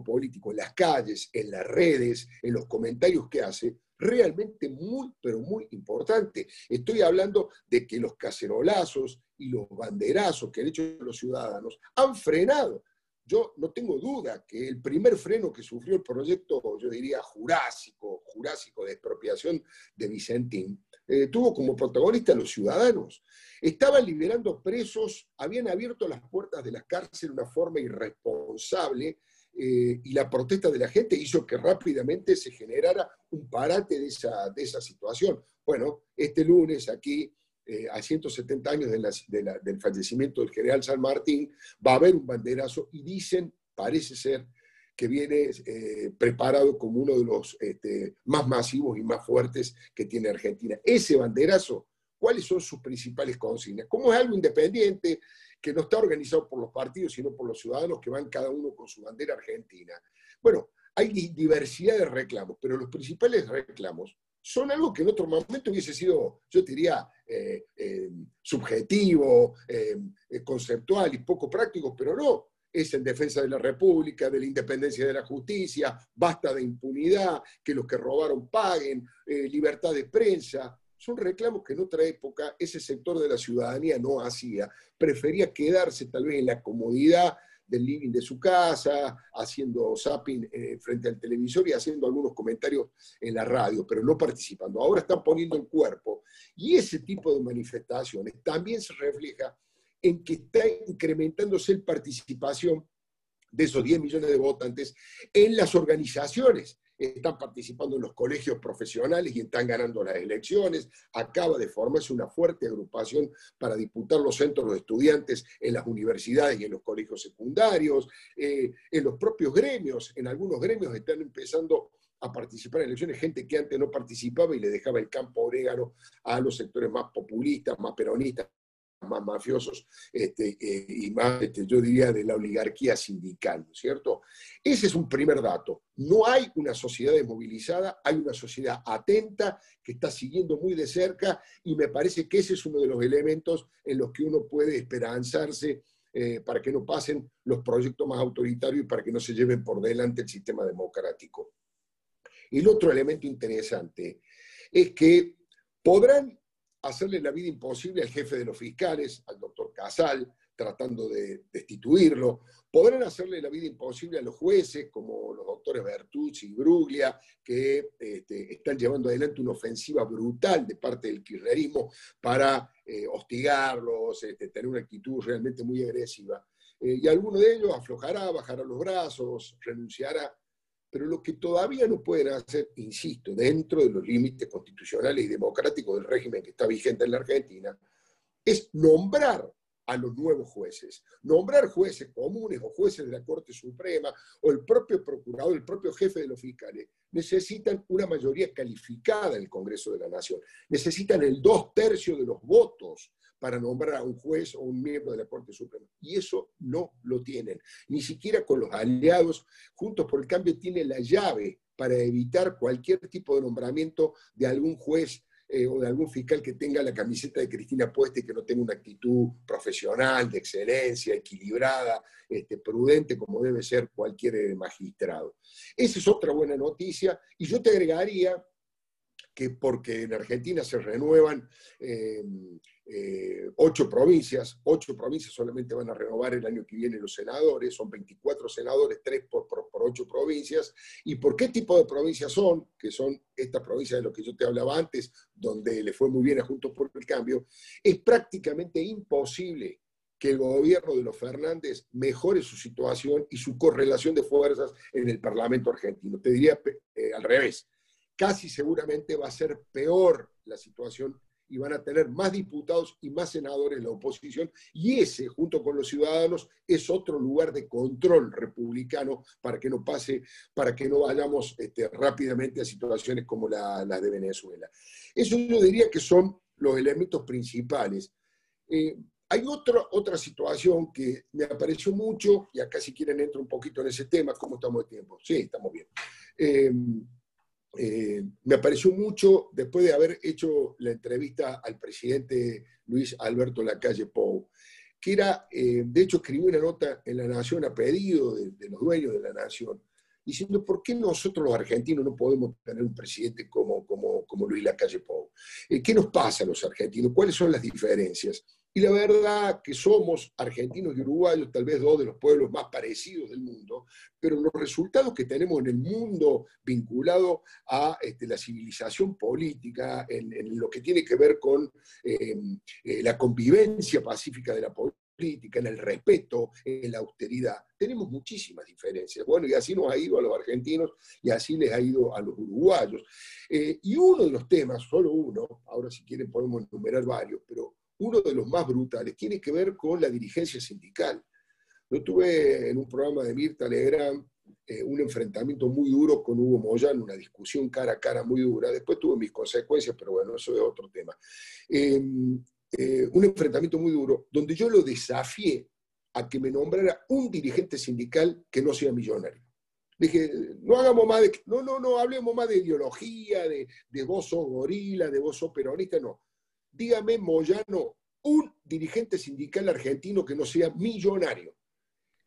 Speaker 3: político en las calles, en las redes, en los comentarios que hace, realmente muy, pero muy importante. Estoy hablando de que los cacerolazos y los banderazos que han hecho los ciudadanos han frenado. Yo no tengo duda que el primer freno que sufrió el proyecto, yo diría jurásico, jurásico de expropiación de Vicentín, eh, tuvo como protagonista a los ciudadanos. Estaban liberando presos, habían abierto las puertas de la cárcel de una forma irresponsable eh, y la protesta de la gente hizo que rápidamente se generara un parate de esa, de esa situación. Bueno, este lunes aquí, eh, a 170 años del fallecimiento del general San Martín, va a haber un banderazo y dicen, parece ser, que viene eh, preparado como uno de los este, más masivos y más fuertes que tiene Argentina. Ese banderazo, ¿cuáles son sus principales consignas? Como es algo independiente, que no está organizado por los partidos, sino por los ciudadanos que van cada uno con su bandera argentina. Bueno, hay diversidad de reclamos, pero los principales reclamos son algo que en otro momento hubiese sido, yo diría, eh, eh, subjetivo, eh, conceptual y poco práctico, pero no. Es en defensa de la República, de la independencia de la justicia, basta de impunidad, que los que robaron paguen, libertad de prensa son reclamos que en otra época ese sector de la ciudadanía no hacía. Prefería quedarse tal vez en la comodidad del living de su casa, haciendo zapping eh, frente al televisor y haciendo algunos comentarios en la radio, pero no participando. Ahora están poniendo el cuerpo. Y ese tipo de manifestaciones también se refleja en que está incrementándose la participación de esos 10 millones de votantes en las organizaciones están participando en los colegios profesionales y están ganando las elecciones. Acaba de formarse una fuerte agrupación para disputar los centros de estudiantes en las universidades y en los colegios secundarios. Eh, en los propios gremios, en algunos gremios están empezando a participar en elecciones, gente que antes no participaba y le dejaba el campo orégano a los sectores más populistas, más peronistas, más mafiosos este, eh, y más, este, yo diría, de la oligarquía sindical, cierto? Ese es un primer dato. No hay una sociedad desmovilizada, hay una sociedad atenta que está siguiendo muy de cerca y me parece que ese es uno de los elementos en los que uno puede esperanzarse eh, para que no pasen los proyectos más autoritarios y para que no se lleven por delante el sistema democrático. El otro elemento interesante es que podrán hacerle la vida imposible al jefe de los fiscales, al doctor Casal, tratando de destituirlo. Podrán hacerle la vida imposible a los jueces, como los doctores Bertucci y Bruglia, que este, están llevando adelante una ofensiva brutal de parte del kirchnerismo para eh, hostigarlos, este, tener una actitud realmente muy agresiva. Eh, y alguno de ellos aflojará, bajará los brazos, renunciará pero lo que todavía no pueden hacer, insisto, dentro de los límites constitucionales y democráticos del régimen que está vigente en la Argentina, es nombrar a los nuevos jueces. Nombrar jueces comunes o jueces de la Corte Suprema o el propio procurador, el propio jefe de los fiscales, necesitan una mayoría calificada en el Congreso de la Nación. Necesitan el dos tercios de los votos para nombrar a un juez o un miembro de la Corte Suprema. Y eso no lo tienen. Ni siquiera con los aliados, Juntos por el Cambio tiene la llave para evitar cualquier tipo de nombramiento de algún juez eh, o de algún fiscal que tenga la camiseta de Cristina puesta y que no tenga una actitud profesional, de excelencia, equilibrada, este, prudente, como debe ser cualquier eh, magistrado. Esa es otra buena noticia. Y yo te agregaría que porque en Argentina se renuevan eh, eh, ocho provincias, ocho provincias solamente van a renovar el año que viene los senadores, son 24 senadores, tres por, ocho provincias. ¿Y por qué tipo de provincias son? Que son estas provincias de lo que yo te hablaba antes, donde le fue muy bien a Juntos por el Cambio, es prácticamente imposible que el gobierno de los Fernández mejore su situación y su correlación de fuerzas en el Parlamento argentino. Te diría eh, al revés, casi seguramente va a ser peor la situación y van a tener más diputados y más senadores en la oposición. Y ese, junto con los ciudadanos, es otro lugar de control republicano para que no pase, para que no vayamos este, rápidamente a situaciones como la, de Venezuela. Eso yo diría que son los elementos principales. Eh, hay otra, otra situación que me apareció mucho, y acá si quieren entro un poquito en ese tema, ¿cómo estamos de tiempo? Sí, estamos bien. Eh, eh, me apareció mucho después de haber hecho la entrevista al presidente Luis Alberto Lacalle Pou, que era, eh, de hecho, escribió una nota en La Nación a pedido de, los dueños de La Nación, diciendo por qué nosotros los argentinos no podemos tener un presidente como, como, como Luis Lacalle Pou. Eh, ¿Qué nos pasa a los argentinos? ¿Cuáles son las diferencias? Y la verdad que somos argentinos y uruguayos, tal vez dos de los pueblos más parecidos del mundo, pero los resultados que tenemos en el mundo vinculado a este, la civilización política, en, lo que tiene que ver con eh, eh, la convivencia pacífica de la política, en el respeto, en la austeridad, tenemos muchísimas diferencias. Bueno, y así nos ha ido a los argentinos y así les ha ido a los uruguayos. Eh, y uno de los temas, solo uno, ahora si quieren podemos enumerar varios, pero uno de los más brutales, tiene que ver con la dirigencia sindical. Yo tuve en un programa de Mirta Legrand eh, un enfrentamiento muy duro con Hugo Moyano, una discusión cara a cara muy dura. Después tuve mis consecuencias, pero bueno, eso es otro tema. Em, eh, un enfrentamiento muy duro, donde yo lo desafié a que me nombrara un dirigente sindical que no sea millonario. Dije, no hagamos más de, no, no, no, hablemos más de ideología, de, de vos sos gorila, de vos sos peronista, no dígame, Moyano, un dirigente sindical argentino que no sea millonario.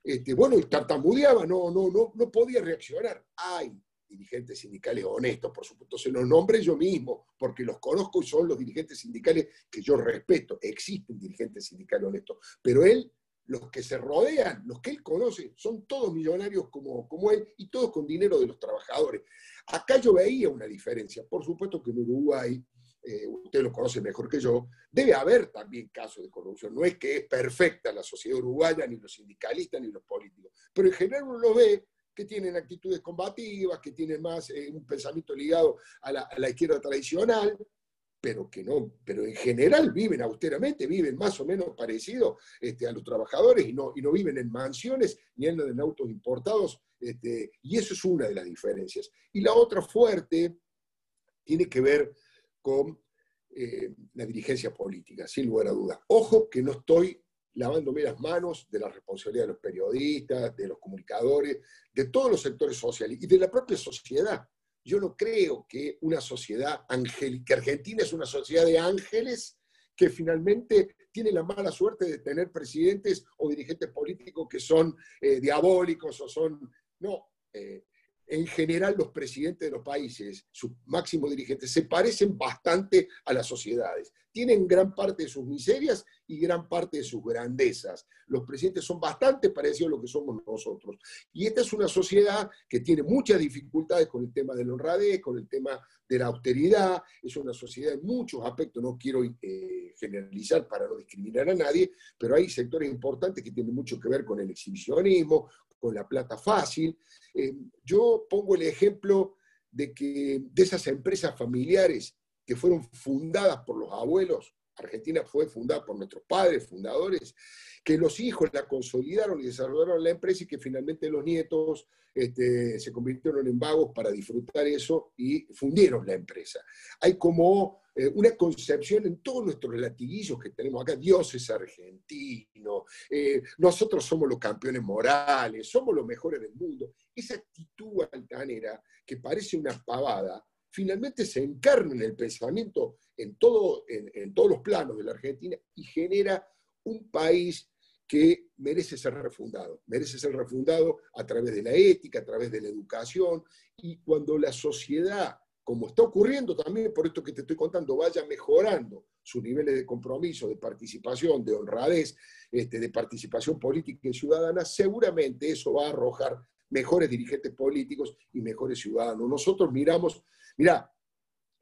Speaker 3: Este, bueno, tartamudeaba, no, no, no, no podía reaccionar. Hay dirigentes sindicales honestos, por supuesto, se los nombre yo mismo, porque los conozco y son los dirigentes sindicales que yo respeto. Existen dirigentes sindicales honestos, pero él, los que se rodean, los que él conoce, son todos millonarios como, como él y todos con dinero de los trabajadores. Acá yo veía una diferencia. Por supuesto que en Uruguay eh, usted lo conoce mejor que yo, debe haber también casos de corrupción. No es que es perfecta la sociedad uruguaya, ni los sindicalistas, ni los políticos, pero en general uno lo ve que tienen actitudes combativas, que tienen más eh, un pensamiento ligado a la, izquierda tradicional, pero que no, pero en general viven austeramente, viven más o menos parecido este, a los trabajadores y no, y no viven en mansiones ni andan en autos importados, este, y eso es una de las diferencias. Y la otra fuerte tiene que ver con eh, la dirigencia política, sin lugar a dudas. Ojo que no estoy lavándome las manos de la responsabilidad de los periodistas, de los comunicadores, de todos los sectores sociales y de la propia sociedad. Yo no creo que una sociedad angélica, Argentina es una sociedad de ángeles que finalmente tiene la mala suerte de tener presidentes o dirigentes políticos que son eh, diabólicos o son... No, eh, en general los presidentes de los países, sus máximos dirigentes, se parecen bastante a las sociedades. Tienen gran parte de sus miserias y gran parte de sus grandezas. Los presidentes son bastante parecidos a lo que somos nosotros. Y esta es una sociedad que tiene muchas dificultades con el tema de la honradez, con el tema de la austeridad. Es una sociedad en muchos aspectos, no quiero eh, generalizar para no discriminar a nadie, pero hay sectores importantes que tienen mucho que ver con el exhibicionismo, la plata fácil. Eh, yo pongo el ejemplo de que de esas empresas familiares que fueron fundadas por los abuelos, Argentina fue fundada por nuestros padres fundadores, que los hijos la consolidaron y desarrollaron la empresa y que finalmente los nietos este, se convirtieron en vagos para disfrutar eso y fundieron la empresa. Hay como eh, una concepción en todos nuestros latiguillos que tenemos acá, Dios es argentino, eh, nosotros somos los campeones morales, somos los mejores del mundo. Esa actitud altanera, que parece una pavada, finalmente se encarna en el pensamiento en, todo, en, todos los planos de la Argentina y genera un país que merece ser refundado, merece ser refundado a través de la ética, a través de la educación, y cuando la sociedad como está ocurriendo también por esto que te estoy contando, vaya mejorando sus niveles de compromiso, de participación, de honradez, este, de participación política y ciudadana, seguramente eso va a arrojar mejores dirigentes políticos y mejores ciudadanos. Nosotros miramos, mira,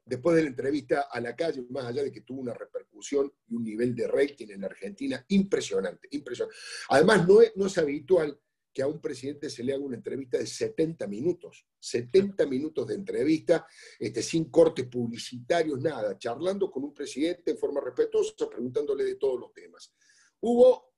Speaker 3: después de la entrevista a la calle, más allá de que tuvo una repercusión, repercusión y un nivel de rating en Argentina impresionante, impresionante. Además, no es, no es habitual que a un presidente se le haga una entrevista de 70 minutos, 70 minutos de entrevista, este, sin cortes publicitarios, nada, charlando con un presidente en forma respetuosa, preguntándole de todos los temas. Hubo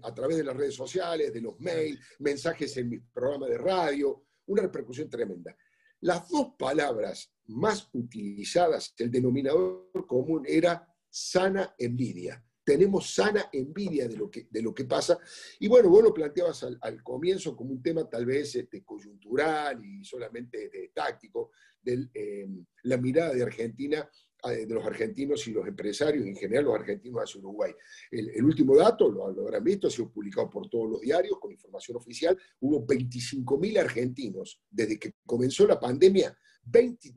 Speaker 3: a través de las redes sociales, de los mails, mensajes en mi programa de radio, una repercusión tremenda. Las dos palabras más utilizadas, el denominador común era sana envidia tenemos sana envidia de lo que, de lo que pasa. Y bueno, vos lo planteabas al, comienzo como un tema tal vez este, coyuntural y solamente de, táctico, de em, la mirada de Argentina, eh, de los argentinos y los empresarios, en general los argentinos hacia Uruguay. El, último dato, lo, lo, habrán visto, ha sido publicado por todos los diarios con información oficial, hubo 25.000 argentinos desde que comenzó la pandemia 20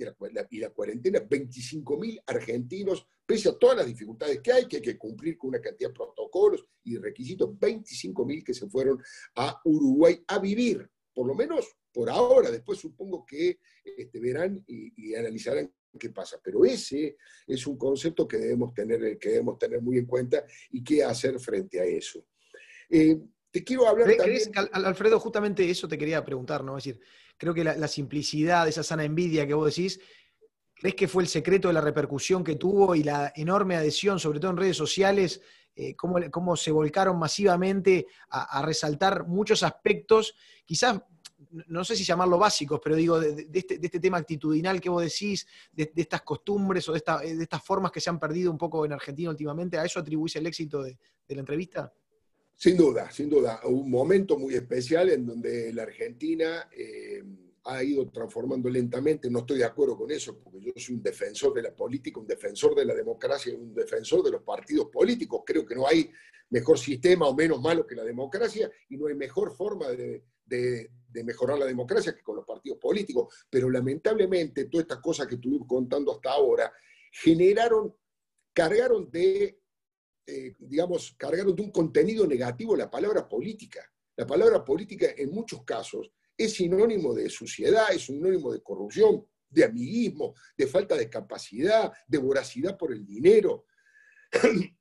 Speaker 3: y la cuarentena, 25.000 argentinos, pese a todas las dificultades que hay, que hay que cumplir con una cantidad de protocolos y requisitos, 25.000 que se fueron a Uruguay a vivir, por lo menos por ahora, después supongo que este, verán y, analizarán qué pasa. Pero ese es un concepto que debemos tener, que debemos tener muy en cuenta y qué hacer frente a eso. Eh, te quiero hablar también...
Speaker 2: Alfredo, justamente eso te quería preguntar, ¿no? Es decir, creo que la, simplicidad, esa sana envidia que vos decís, ¿crees que fue el secreto de la repercusión que tuvo y la enorme adhesión, sobre todo en redes sociales, eh, cómo, se volcaron masivamente a, resaltar muchos aspectos, quizás, no sé si llamarlo básicos, pero digo, de, este, este, tema actitudinal que vos decís, de, estas costumbres o de, estas formas que se han perdido un poco en Argentina últimamente, ¿a eso atribuís el éxito de la entrevista?
Speaker 3: Sin duda, sin duda. Un momento muy especial en donde la Argentina eh, ha ido transformando lentamente. No estoy de acuerdo con eso, porque yo soy un defensor de la política, un defensor de la democracia, un defensor de los partidos políticos. Creo que no hay mejor sistema o menos malo que la democracia y no hay mejor forma de, de mejorar la democracia que con los partidos políticos. Pero lamentablemente todas estas cosas que estuvimos contando hasta ahora generaron, cargaron de eh, digamos, cargaron de un contenido negativo la palabra política. La palabra política en muchos casos es sinónimo de suciedad, es sinónimo de corrupción, de amiguismo, de falta de capacidad, de voracidad por el dinero.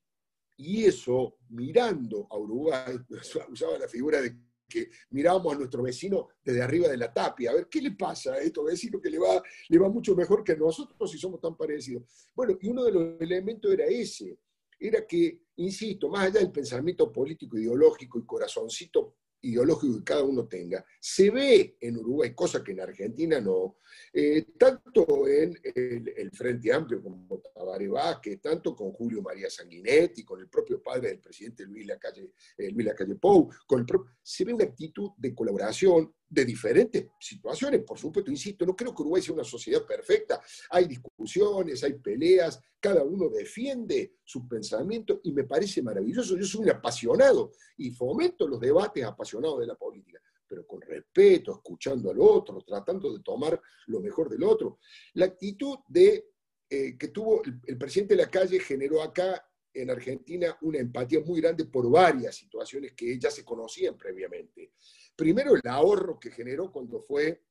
Speaker 3: Y eso, mirando a Uruguay, usaba la figura de que mirábamos a nuestro vecino desde arriba de la tapia, a ver qué le pasa a estos vecinos que le va, le va mucho mejor que nosotros si somos tan parecidos. Bueno, y uno de los elementos era ese, era que, insisto, más allá del pensamiento político, ideológico y corazoncito ideológico que cada uno tenga, se ve en Uruguay, cosa que en Argentina no, eh, tanto en el, Frente Amplio como Tabaré Vázquez, tanto con Julio María Sanguinetti, con el propio padre del presidente Luis Lacalle, eh, Luis Lacalle Pou, con el se ve una actitud de colaboración de diferentes situaciones, por supuesto, insisto, no creo que Uruguay sea una sociedad perfecta, hay discusiones, hay peleas, cada uno defiende su pensamiento y me parece maravilloso, yo soy un apasionado y fomento los debates apasionados de la política pero con respeto, escuchando al otro, tratando de tomar lo mejor del otro. La actitud de, eh, que tuvo el, presidente de la calle generó acá en Argentina una empatía muy grande por varias situaciones que ya se conocían previamente. Primero, el ahorro que generó cuando fue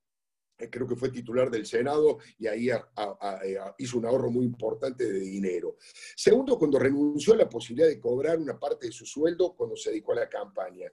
Speaker 3: eh, creo que fue titular del Senado y ahí hizo un ahorro muy importante de dinero. Segundo, cuando renunció a la posibilidad de cobrar una parte de su sueldo cuando se dedicó a la campaña.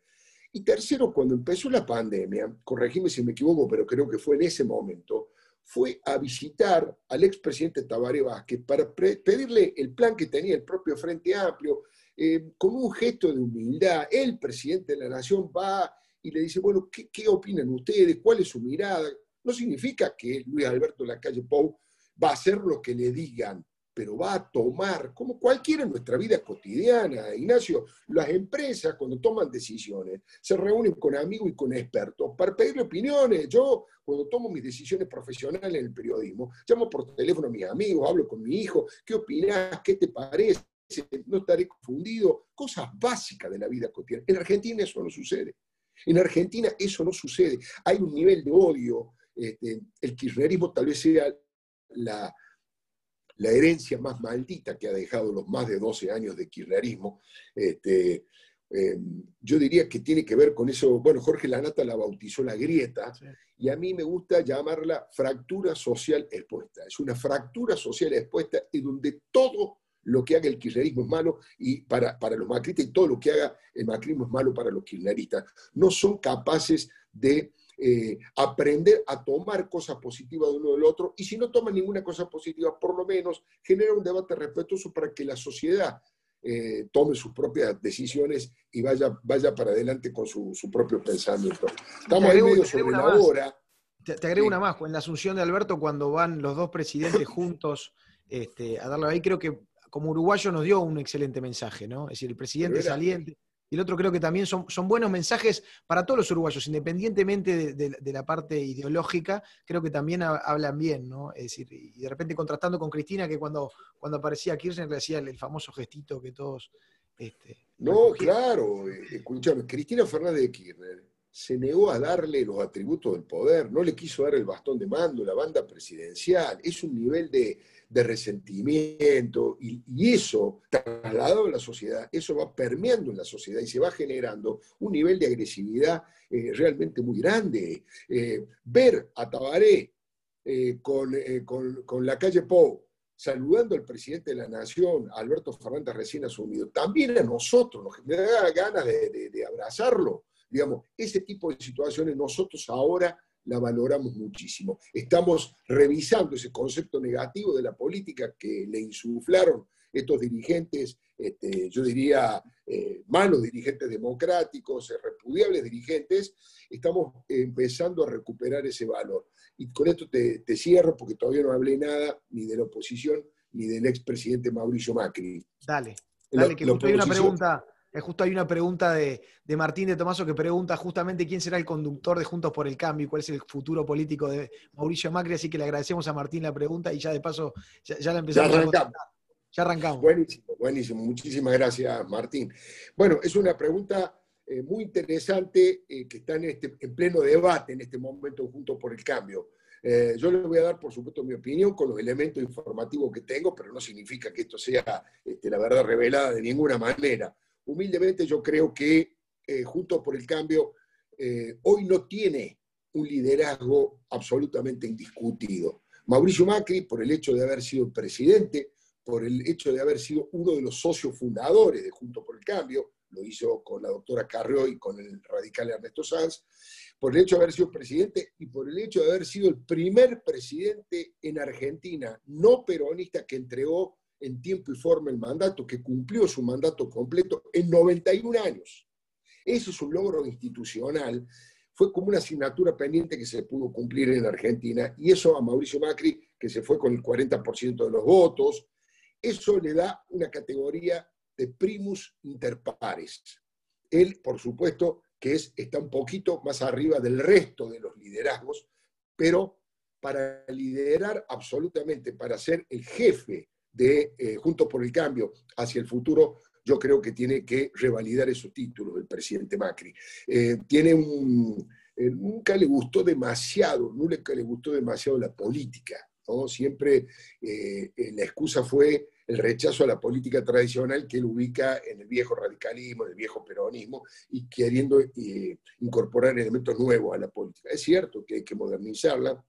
Speaker 3: Y tercero, cuando empezó la pandemia, corregime si me equivoco, pero creo que fue en ese momento, fue a visitar al expresidente Tabaré Vázquez para pedirle el plan que tenía el propio Frente Amplio, eh, con un gesto de humildad. El presidente de la Nación va y le dice, bueno, ¿qué, ¿qué, opinan ustedes? ¿Cuál es su mirada? No significa que Luis Alberto Lacalle Pou va a hacer lo que le digan, pero va a tomar, como cualquiera en nuestra vida cotidiana, Ignacio, las empresas cuando toman decisiones se reúnen con amigos y con expertos para pedirle opiniones. Yo, cuando tomo mis decisiones profesionales en el periodismo, llamo por teléfono a mis amigos, hablo con mi hijo, ¿qué opinas? ¿Qué te parece? No estaré confundido. Cosas básicas de la vida cotidiana. En Argentina eso no sucede. En Argentina eso no sucede. Hay un nivel de odio. Este, el kirchnerismo tal vez sea la, la herencia más maldita que ha dejado los más de 12 años de kirchnerismo. Este, em, yo diría que tiene que ver con eso, bueno, Jorge Lanata la bautizó la grieta, y a mí me gusta llamarla fractura social expuesta. Es una fractura social expuesta en donde todo lo que haga el kirchnerismo es malo y para, para los macristas y todo lo que haga el macrismo es malo para los kirchneristas. No son capaces de eh, aprender a tomar cosas positivas de uno del otro y si no toman ninguna cosa positiva, por lo menos genera un debate respetuoso para que la sociedad eh, tome sus propias decisiones y vaya, vaya para adelante con su, propio pensamiento. Estamos ahí medio sobre la hora.
Speaker 2: Te, agrego una más, en la asunción de Alberto, cuando van los dos presidentes juntos este, a darle ahí, creo que como uruguayo nos dio un excelente mensaje, ¿no? Es decir, el presidente saliente, y el otro creo que también son, son buenos mensajes para todos los uruguayos, independientemente de, la parte ideológica, creo que también hablan bien, ¿no? Es decir, y de repente contrastando con Cristina, que cuando, cuando aparecía Kirchner le hacía el, famoso gestito que todos... Este,
Speaker 3: no, claro, eh, escúchame, Cristina Fernández de Kirchner se negó a darle los atributos del poder, no le quiso dar el bastón de mando, la banda presidencial, es un nivel de de resentimiento, y, eso, trasladado a la sociedad, eso va permeando en la sociedad y se va generando un nivel de agresividad eh, realmente muy grande. Eh, ver a Tabaré eh, con, con, la calle Pou saludando al presidente de la Nación, Alberto Fernández recién asumido, también a nosotros nos da ganas de, de abrazarlo. Digamos, ese tipo de situaciones nosotros ahora la valoramos muchísimo. Estamos revisando ese concepto negativo de la política que le insuflaron estos dirigentes, este, yo diría, eh, malos dirigentes democráticos, repudiables dirigentes, estamos empezando a recuperar ese valor. Y con esto te, cierro porque todavía no hablé nada ni de la oposición ni del expresidente Mauricio Macri.
Speaker 2: Dale, dale, que justo hay una pregunta justo hay una pregunta de, Martín de Tomaso que pregunta justamente quién será el conductor de Juntos por el Cambio y cuál es el futuro político de Mauricio Macri, así que le agradecemos a Martín la pregunta y ya de paso ya, la empezamos
Speaker 3: ya arrancamos.
Speaker 2: Ya arrancamos.
Speaker 3: Buenísimo, buenísimo. Muchísimas gracias, Martín. Bueno, es una pregunta eh, muy interesante eh, que está en, este, en pleno debate en este momento Juntos por el Cambio. Eh, yo le voy a dar, por supuesto, mi opinión con los elementos informativos que tengo, pero no significa que esto sea este, la verdad revelada de ninguna manera humildemente yo creo que eh, Juntos por el Cambio eh, hoy no tiene un liderazgo absolutamente indiscutido. Mauricio Macri, por el hecho de haber sido presidente, por el hecho de haber sido uno de los socios fundadores de Juntos por el Cambio, lo hizo con la doctora Carrió y con el radical Ernesto Sanz, por el hecho de haber sido presidente y por el hecho de haber sido el primer presidente en Argentina no peronista que entregó en tiempo y forma el mandato, que cumplió su mandato completo en 91 años. Ese es un logro institucional. Fue como una asignatura pendiente que se pudo cumplir en Argentina y eso a Mauricio Macri, que se fue con el 40% de los votos, eso le da una categoría de primus inter pares. Él, por supuesto, que es, está un poquito más arriba del resto de los liderazgos, pero para liderar absolutamente, para ser el jefe de eh, Juntos por el Cambio hacia el futuro, yo creo que tiene que revalidar esos títulos el presidente Macri. Eh, tiene eh, nunca le gustó demasiado, nunca le gustó demasiado la política. ¿no? Siempre la excusa fue el rechazo a la política tradicional que él ubica en el viejo radicalismo, en el viejo peronismo, y queriendo incorporar elementos nuevos a la política. Es cierto que hay que modernizarla,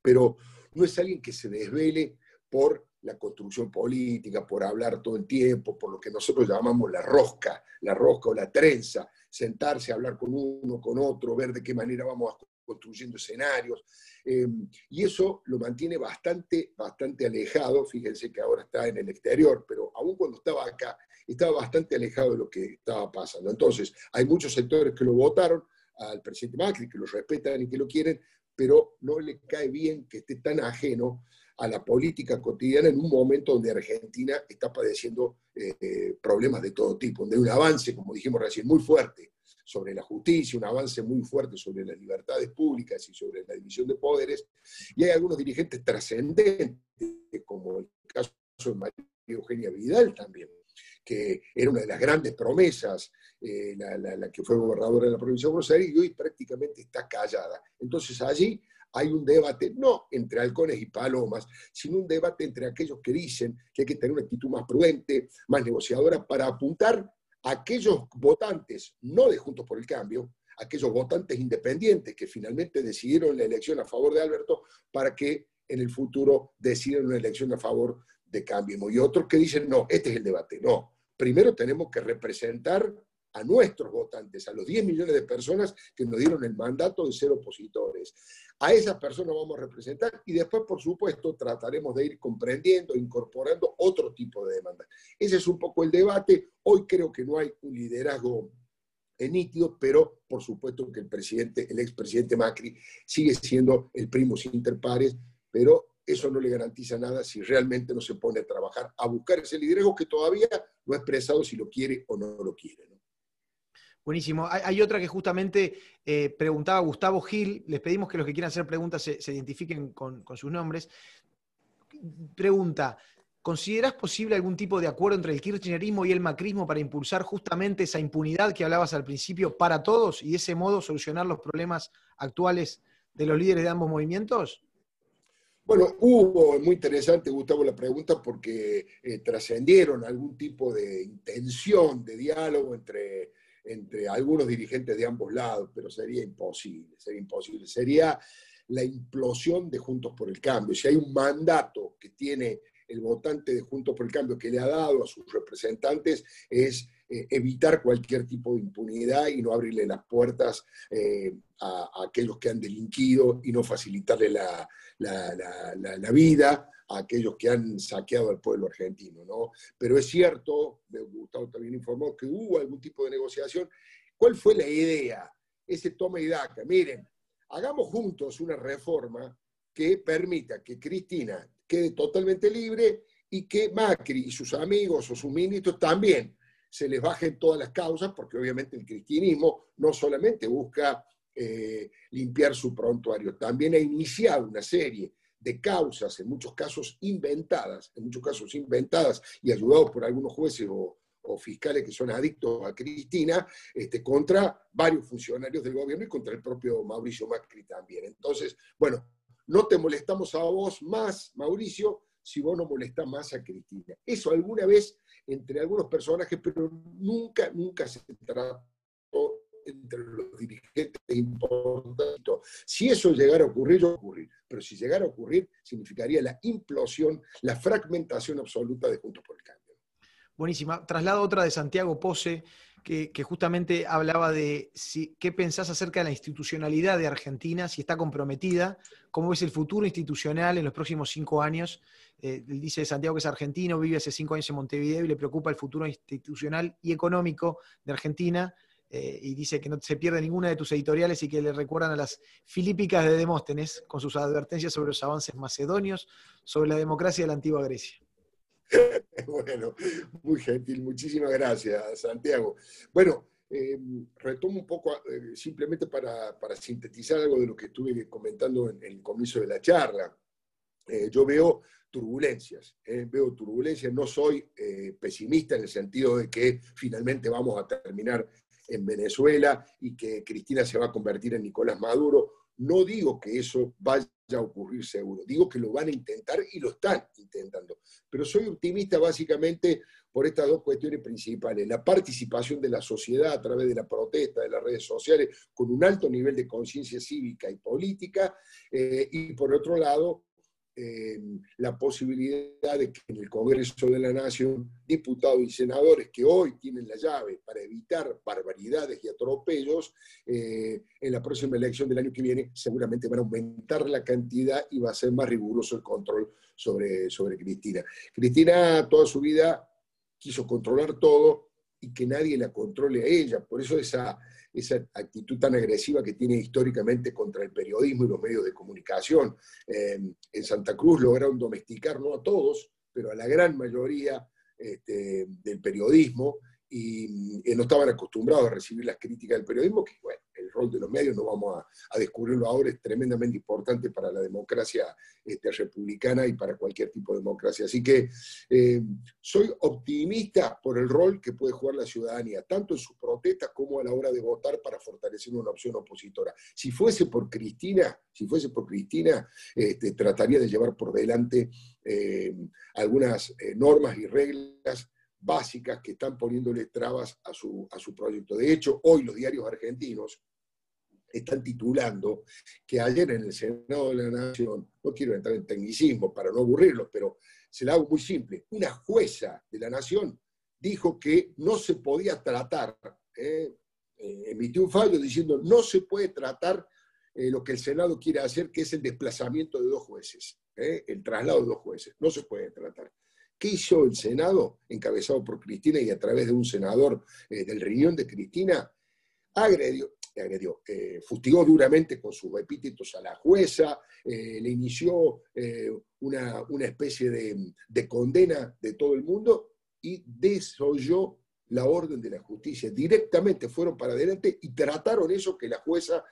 Speaker 3: pero no es alguien que se desvele por la construcción política, por hablar todo el tiempo, por lo que nosotros llamamos la rosca, la rosca o la trenza, sentarse a hablar con uno, con otro, ver de qué manera vamos construyendo escenarios. Em, y eso lo mantiene bastante, bastante alejado. Fíjense que ahora está en el exterior, pero aún cuando estaba acá, estaba bastante alejado de lo que estaba pasando. Entonces, hay muchos sectores que lo votaron al presidente Macri, que lo respetan y que lo quieren, pero no le cae bien que esté tan ajeno a la política cotidiana en un momento donde Argentina está padeciendo eh, problemas de todo tipo, donde hay un avance, como dijimos recién, muy fuerte sobre la justicia, un avance muy fuerte sobre las libertades públicas y sobre la división de poderes, y hay algunos dirigentes trascendentes, como el caso de María Eugenia Vidal también, que era una de las grandes promesas, eh, la, la, que fue gobernadora de la provincia de Buenos Aires, y hoy prácticamente está callada. Entonces allí hay un debate, no entre halcones y palomas, sino un debate entre aquellos que dicen que hay que tener una actitud más prudente, más negociadora, para apuntar a aquellos votantes, no de Juntos por el Cambio, aquellos votantes independientes que finalmente decidieron la elección a favor de Alberto, para que en el futuro decidan una elección a favor de Cambiemos y otros que dicen, no, este es el debate. No, primero tenemos que representar a nuestros votantes, a los 10 millones de personas que nos dieron el mandato de ser opositores. A esas personas vamos a representar y después, por supuesto, trataremos de ir comprendiendo, incorporando otro tipo de demandas. Ese es un poco el debate. Hoy creo que no hay un liderazgo nítido, pero por supuesto que el presidente, el expresidente Macri, sigue siendo el primo inter pares, pero eso no le garantiza nada si realmente no se pone a trabajar, a buscar ese liderazgo que todavía no ha expresado si lo quiere o no lo quiere.
Speaker 2: Buenísimo. Hay, otra que justamente eh, preguntaba Gustavo Gil. Les pedimos que los que quieran hacer preguntas se, identifiquen con, sus nombres. Pregunta, ¿consideras posible algún tipo de acuerdo entre el kirchnerismo y el macrismo para impulsar justamente esa impunidad que hablabas al principio para todos y de ese modo solucionar los problemas actuales de los líderes de ambos movimientos?
Speaker 3: Bueno, hubo, muy interesante, Gustavo, la pregunta porque eh, trascendieron algún tipo de intención de diálogo entre entre algunos dirigentes de ambos lados, pero sería imposible, sería imposible. Sería la implosión de Juntos por el Cambio. Si hay un mandato que tiene el votante de Juntos por el Cambio que le ha dado a sus representantes es eh, evitar cualquier tipo de impunidad y no abrirle las puertas eh, a, aquellos que han delinquido y no facilitarle la, la vida a aquellos que han saqueado al pueblo argentino. ¿no? Pero es cierto, Gustavo también informó que hubo algún tipo de negociación. ¿Cuál fue la idea? Ese toma y daca. Miren, hagamos juntos una reforma que permita que Cristina quede totalmente libre y que Macri y sus amigos o sus ministros también se les bajen todas las causas, porque obviamente el cristianismo no solamente busca eh, limpiar su prontuario, también ha iniciado una serie de causas, en muchos casos inventadas, en muchos casos inventadas y ayudados por algunos jueces o, fiscales que son adictos a Cristina, este, contra varios funcionarios del gobierno y contra el propio Mauricio Macri también. Entonces, bueno, no te molestamos a vos más, Mauricio, si vos no molestás más a Cristina. Eso alguna vez entre algunos personajes, pero nunca, nunca se trató entre los dirigentes importantes. Si eso llegara a ocurrir, yo ocurrir. Pero si llegara a ocurrir, significaría la implosión, la fragmentación absoluta de Juntos por el Cambio.
Speaker 2: Buenísima. Traslado otra de Santiago Pose, que, justamente hablaba de si, qué pensás acerca de la institucionalidad de Argentina, si está comprometida, cómo ves el futuro institucional en los próximos cinco años. Eh, dice Santiago que es argentino, vive hace cinco años en Montevideo y le preocupa el futuro institucional y económico de Argentina. Eh, y dice que no se pierde ninguna de tus editoriales y que le recuerdan a las filípicas de Demóstenes con sus advertencias sobre los avances macedonios, sobre la democracia de la antigua Grecia.
Speaker 3: bueno, muy gentil, muchísimas gracias, Santiago. Bueno, eh, retomo un poco eh, simplemente para, sintetizar algo de lo que estuve comentando en, el comienzo de la charla. yo veo turbulencias, veo turbulencias, no soy pesimista en el sentido de que finalmente vamos a terminar en Venezuela y que Cristina se va a convertir en Nicolás Maduro. No digo que eso vaya a ocurrir seguro, digo que lo van a intentar y lo están intentando. Pero soy optimista básicamente por estas dos cuestiones principales. La participación de la sociedad a través de la protesta, de las redes sociales, con un alto nivel de conciencia cívica y política, eh, y por otro lado, la posibilidad de que en el Congreso de la Nación, diputados y senadores que hoy tienen la llave para evitar barbaridades y atropellos, eh, en la próxima elección del año que viene seguramente van a aumentar la cantidad y va a ser más riguroso el control sobre, sobre Cristina. Cristina toda su vida quiso controlar todo y que nadie la controle a ella, por eso esa esa actitud tan agresiva que tiene históricamente contra el periodismo y los medios de comunicación. Eh, en Santa Cruz lograron domesticar, no a todos, pero a la gran mayoría este, del periodismo y, y, no estaban acostumbrados a recibir las críticas del periodismo, que bueno, el rol de los medios, no vamos a, descubrirlo ahora, es tremendamente importante para la democracia este, republicana y para cualquier tipo de democracia. Así que eh, soy optimista por el rol que puede jugar la ciudadanía, tanto en sus protestas como a la hora de votar para fortalecer una opción opositora. Si fuese por Cristina, si fuese por Cristina, este, trataría de llevar por delante eh, algunas eh, normas y reglas básicas que están poniéndole trabas a su, a su proyecto. De hecho, hoy los diarios argentinos están titulando que ayer en el Senado de la Nación, no quiero entrar en tecnicismo para no aburrirlos, pero se la hago muy simple, una jueza de la Nación dijo que no se podía tratar, eh, eh, emitió un fallo diciendo no se puede tratar eh, lo que el Senado quiere hacer, que es el desplazamiento de dos jueces, el traslado de dos jueces, no se puede tratar. ¿Qué hizo el Senado, encabezado por Cristina y a través de un senador del riñón de Cristina? Agredió, agredió fustigó duramente con sus epítetos a la jueza, le inició una, una, especie de, de condena de todo el mundo y desoyó la orden de la justicia. Directamente fueron para adelante y trataron eso que la jueza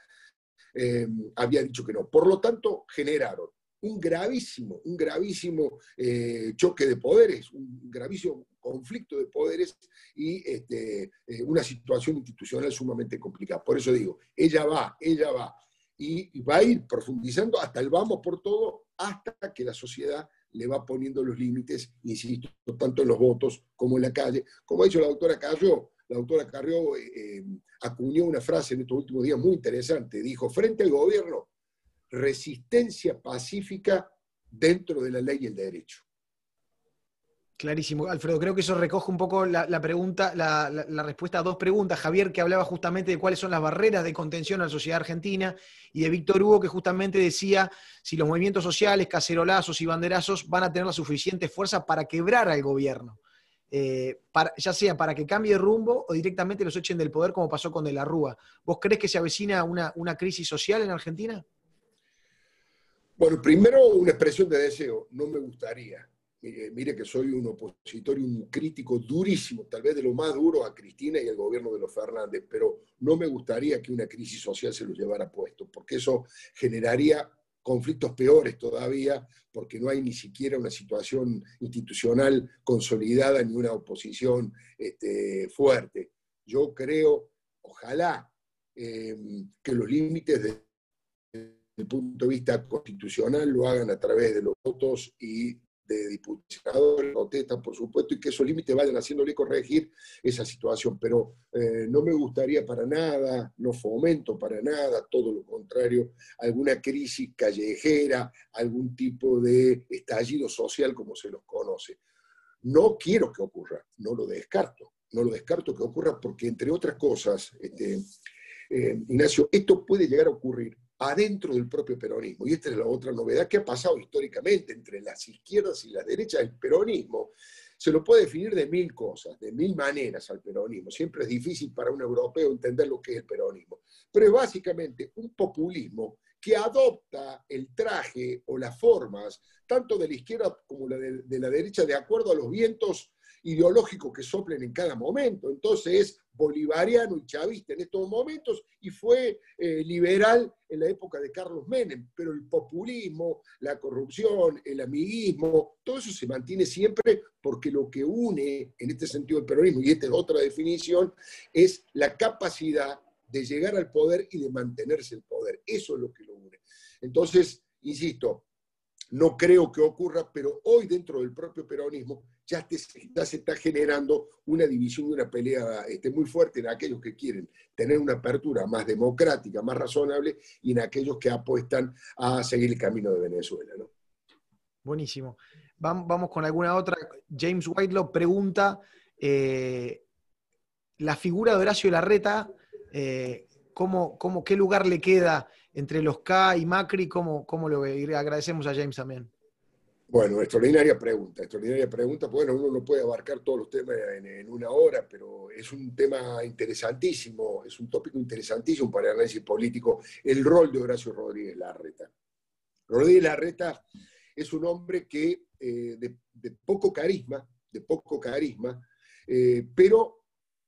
Speaker 3: eh, había dicho que no. Por lo tanto, generaron un gravísimo, un gravísimo eh, choque de poderes, un gravísimo conflicto de poderes y este, eh, una situación institucional sumamente complicada. Por eso digo, ella va, ella va, y va a ir profundizando hasta el vamos por todo, hasta que la sociedad le va poniendo los límites, insisto, tanto en los votos como en la calle. Como ha dicho la doctora Carrió, la doctora Carrió eh, acuñó una frase en estos últimos días muy interesante. Dijo, frente al gobierno, resistencia pacífica dentro de la ley y el derecho.
Speaker 2: Clarísimo, Alfredo. Creo que eso recoge un poco la, pregunta, la, respuesta a dos preguntas. Javier, que hablaba justamente de cuáles son las barreras de contención a la sociedad argentina, y de Víctor Hugo, que justamente decía si los movimientos sociales, cacerolazos y banderazos van a tener la suficiente fuerza para quebrar al gobierno. Eh, ya sea para que cambie rumbo o directamente los echen del poder, como pasó con De la Rúa. ¿Vos crees que se avecina una, una crisis social en Argentina?
Speaker 3: Bueno, primero una expresión de deseo. No me gustaría mire, que soy un opositor y un crítico durísimo, tal vez de lo más duro a Cristina y al gobierno de los Fernández, pero no me gustaría que una crisis social se los llevara puesto, porque eso generaría conflictos peores todavía, porque no hay ni siquiera una situación institucional consolidada ni una oposición este, fuerte. Yo creo, ojalá, eh, que los límites desde el punto de vista constitucional lo hagan a través de los votos y de diputados, protestas, por supuesto, y que esos límites vayan haciéndole corregir esa situación. Pero eh, no me gustaría para nada, no fomento para nada, todo lo contrario, alguna crisis callejera, algún tipo de estallido social como se los conoce. No quiero que ocurra, no lo descarto, no lo descarto que ocurra porque, entre otras cosas, este, eh, Ignacio, esto puede llegar a ocurrir adentro del propio peronismo. Y esta es la otra novedad que ha pasado históricamente entre las izquierdas y las derechas. El peronismo se lo puede definir de mil cosas, de mil maneras al peronismo. Siempre es difícil para un europeo entender lo que es el peronismo. Pero es básicamente un populismo que adopta el traje o las formas, tanto de la izquierda como de, la derecha, de acuerdo a los vientos ideológicos que soplen en cada momento. Entonces es bolivariano y chavista en estos momentos y fue eh, liberal en la época de Carlos Menem, pero el populismo, la corrupción, el amiguismo, todo eso se mantiene siempre porque lo que une en este sentido el peronismo, y esta es otra definición, es la capacidad de llegar al poder y de mantenerse el poder. Eso es lo que lo une. Entonces, insisto, no creo que ocurra, pero hoy dentro del propio peronismo ya, se está generando una división y una pelea este, muy fuerte en aquellos que quieren tener una apertura más democrática, más razonable, y en aquellos que apuestan a seguir el camino de Venezuela.
Speaker 2: Buenísimo. Vamos con alguna otra. James Whitelow pregunta, eh, la figura de Horacio Larreta, eh, ¿cómo, qué lugar le queda entre los K y Macri? ¿Cómo, cómo lo? Agradecemos a James también.
Speaker 3: Bueno, extraordinaria pregunta, extraordinaria pregunta. Bueno, uno no puede abarcar todos los temas en, una hora, pero es un tema interesantísimo, es un tópico interesantísimo para el análisis político, el rol de Horacio Rodríguez Larreta. Rodríguez Larreta es un hombre que eh, de, poco carisma, de poco carisma, eh, pero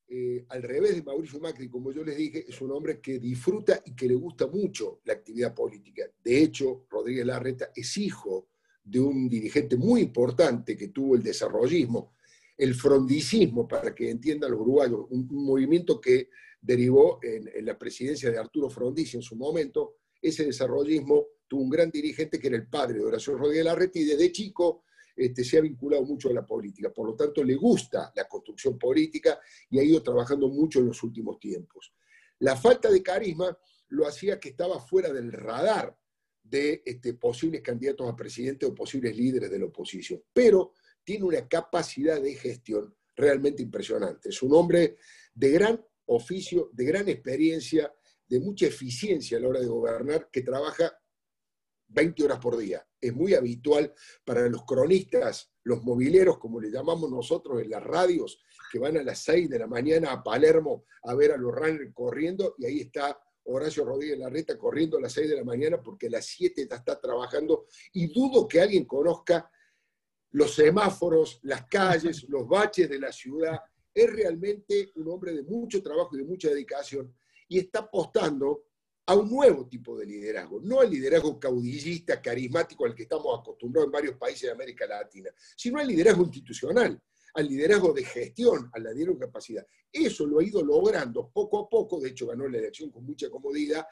Speaker 3: eh, al revés de Mauricio Macri, como yo les dije, es un hombre que disfruta y que le gusta mucho la actividad política. De hecho, Rodríguez Larreta es hijo de un dirigente muy importante que tuvo el desarrollismo, el frondicismo, para que entiendan los uruguayos, un, movimiento que derivó en, la presidencia de Arturo Frondizi en su momento. Ese desarrollismo tuvo un gran dirigente que era el padre de Horacio Rodríguez Larreta y desde chico este, se ha vinculado mucho a la política. Por lo tanto, le gusta la construcción política y ha ido trabajando mucho en los últimos tiempos. La falta de carisma lo hacía que estaba fuera del radar de este, posibles candidatos a presidente o posibles líderes de la oposición. Pero tiene una capacidad de gestión realmente impresionante. Es un hombre de gran oficio, de gran experiencia, de mucha eficiencia a la hora de gobernar, que trabaja 20 horas por día. Es muy habitual para los cronistas, los mobileros, como le llamamos nosotros en las radios, que van a las 6 de la mañana a Palermo a ver a los runners corriendo y ahí está Horacio Rodríguez Larreta corriendo a las 6 de la mañana porque a las 7 está, está trabajando y dudo que alguien conozca los semáforos, las calles, los baches de la ciudad. Es realmente un hombre de mucho trabajo y de mucha dedicación y está apostando a un nuevo tipo de liderazgo, no al liderazgo caudillista, carismático al que estamos acostumbrados en varios países de América Latina, sino al liderazgo institucional, al liderazgo de gestión, liderazgo de capacidad. Eso lo ha ido logrando poco a poco, de hecho ganó la elección con mucha comodidad,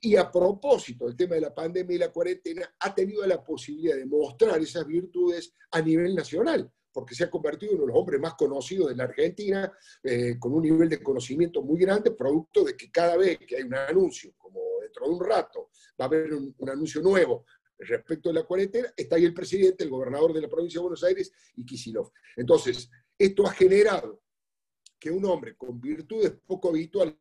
Speaker 3: y a propósito del tema de la pandemia y la cuarentena, ha tenido la posibilidad de mostrar esas virtudes a nivel nacional porque se ha convertido en uno de los hombres más conocidos de la Argentina, eh, con un nivel de conocimiento muy grande, producto de que cada vez que hay un anuncio, como dentro de un rato va a haber un anuncio nuevo respecto de la cuarentena, está ahí el presidente, el gobernador de la provincia de Buenos Aires y Kisilov. Entonces, esto ha generado que un hombre con virtudes poco habituales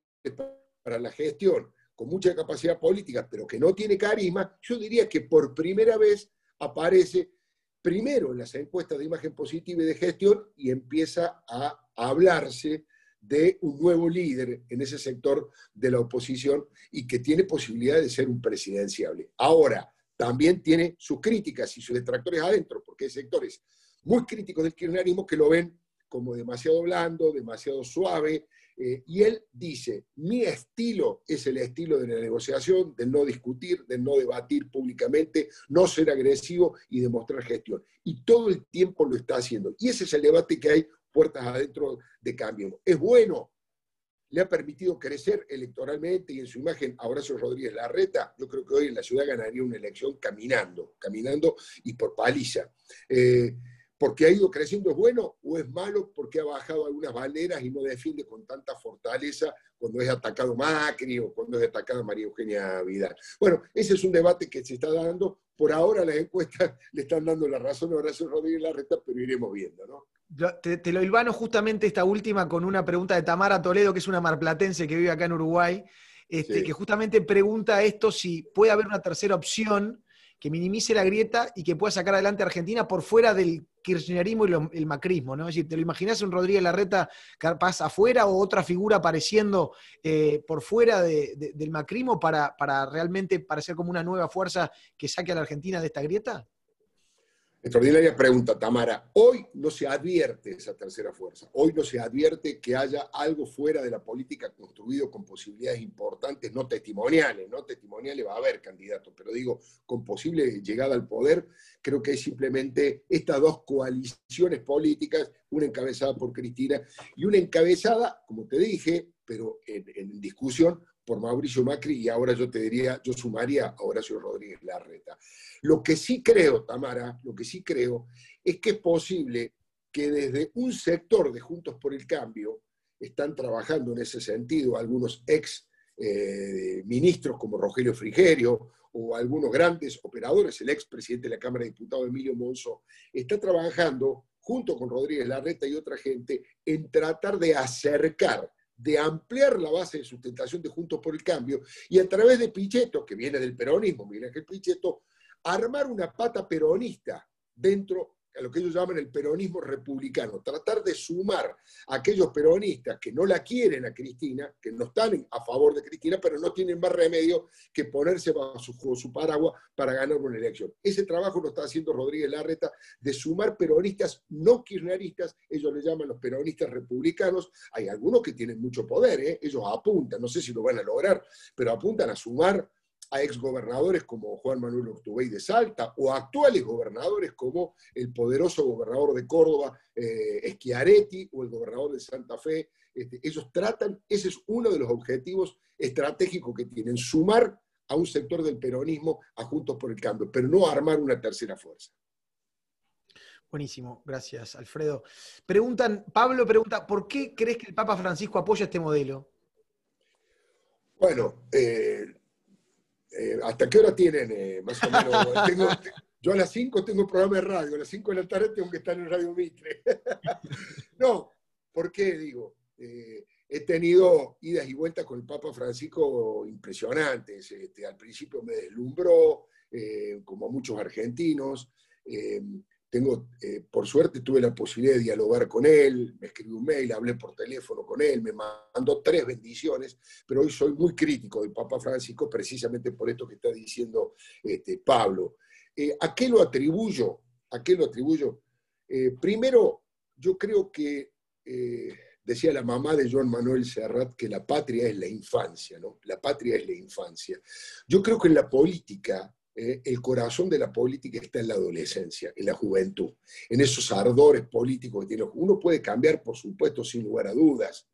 Speaker 3: para la gestión, con mucha capacidad política, pero que no tiene carisma, yo diría que por primera vez aparece primero en las encuestas de imagen positiva y de gestión y empieza a hablarse de un nuevo líder en ese sector de la oposición y que tiene posibilidad de ser un presidenciable. Ahora, también tiene sus críticas y sus detractores adentro, porque hay sectores muy críticos del kirchnerismo que lo ven como demasiado blando, demasiado suave, eh, y él dice, mi estilo es el estilo de la negociación, de no discutir, de no debatir públicamente, no ser agresivo y demostrar gestión. Y todo el tiempo lo está haciendo. Y ese es el debate que hay puertas adentro de cambio. Es bueno le ha permitido crecer electoralmente y en su imagen a Horacio Rodríguez Larreta, yo creo que hoy en la ciudad ganaría una elección caminando, caminando y por paliza. Eh, porque ha ido creciendo es bueno o es malo porque ha bajado algunas banderas y no defiende con tanta fortaleza cuando es atacado Macri o cuando es atacada María Eugenia Vidal. Bueno, ese es un debate que se está dando. Por ahora las encuestas le están dando la razón a Horacio Rodríguez Larreta, pero iremos viendo, ¿no?
Speaker 2: Te, lo hilvano justamente esta última con una pregunta de Tamara Toledo, que es una marplatense que vive acá en Uruguay, este, que justamente pregunta esto si puede haber una tercera opción que minimice la grieta y que pueda sacar adelante a Argentina por fuera del kirchnerismo y el macrismo, ¿no? Es decir, ¿te lo imaginas un Rodríguez Larreta capaz afuera o otra figura apareciendo eh, por fuera del macrismo para, para realmente parecer como una nueva fuerza que saque a la Argentina de esta grieta?
Speaker 3: Extraordinaria pregunta, Tamara. Hoy no se advierte esa tercera fuerza. Hoy no se advierte que haya algo fuera de la política construido con posibilidades importantes, no testimoniales. No testimoniales va a haber candidatos, pero digo, con posible llegada al poder, creo que es simplemente estas dos coaliciones políticas, una encabezada por Cristina y una encabezada, como te dije, pero en, en discusión por Mauricio Macri y ahora yo te diría, yo sumaría a Horacio Rodríguez Larreta. Lo que sí creo, Tamara, lo que sí creo es que es posible que desde un sector de Juntos por el Cambio están trabajando en ese sentido algunos ex eh, ministros como Rogelio Frigerio o algunos grandes operadores, el ex presidente de la Cámara de Diputados Emilio Monzo, está trabajando junto con Rodríguez Larreta y otra gente en tratar de acercar de ampliar la base de sustentación de Juntos por el Cambio y a través de Pichetto, que viene del peronismo, Miguel Ángel Pichetto, armar una pata peronista dentro a lo que ellos llaman el peronismo republicano, tratar de sumar a aquellos peronistas que no la quieren a Cristina, que no están a favor de Cristina, pero no tienen más remedio que ponerse bajo su, paraguas para ganar una elección. Ese trabajo lo está haciendo Rodríguez Larreta de sumar peronistas no kirchneristas, ellos le llaman los peronistas republicanos, hay algunos que tienen mucho poder, ¿eh? ellos apuntan, no sé si lo van a lograr, pero apuntan a sumar a exgobernadores como Juan Manuel Urtubey de Salta o a actuales gobernadores como el poderoso gobernador de Córdoba, eh, Schiaretti, o el gobernador de Santa Fe. Este, ellos tratan, ese es uno de los objetivos estratégicos que tienen, sumar a un sector del peronismo a Juntos por el Cambio, pero no armar una tercera fuerza.
Speaker 2: Buenísimo, gracias Alfredo. Preguntan, Pablo pregunta, ¿por qué crees que el Papa Francisco apoya este modelo?
Speaker 3: Bueno, eh, Eh, ¿Hasta qué hora tienen, eh, más o menos? yo a las 5 tengo un programa de radio, a las 5 de la tarde tengo que estar en Radio Mitre. no, ¿por qué digo? Eh, he tenido idas y vueltas con el Papa Francisco impresionantes. Este, al principio me deslumbró, como muchos argentinos. Tengo, eh, por suerte tuve la posibilidad de dialogar con él, me escribió un mail, hablé por teléfono con él, me mandó tres bendiciones, pero hoy soy muy crítico del Papa Francisco precisamente por esto que está diciendo este, Pablo. Eh, ¿A qué lo atribuyo? ¿A qué lo atribuyo? Eh, primero, yo creo que, decía la mamá de Joan Manuel Serrat, que la patria es la infancia, ¿no? La patria es la infancia. Yo creo que en la política eh, el corazón de la política está en la adolescencia, en la juventud, en esos ardores políticos que tiene. Uno puede cambiar, por supuesto, sin lugar a dudas.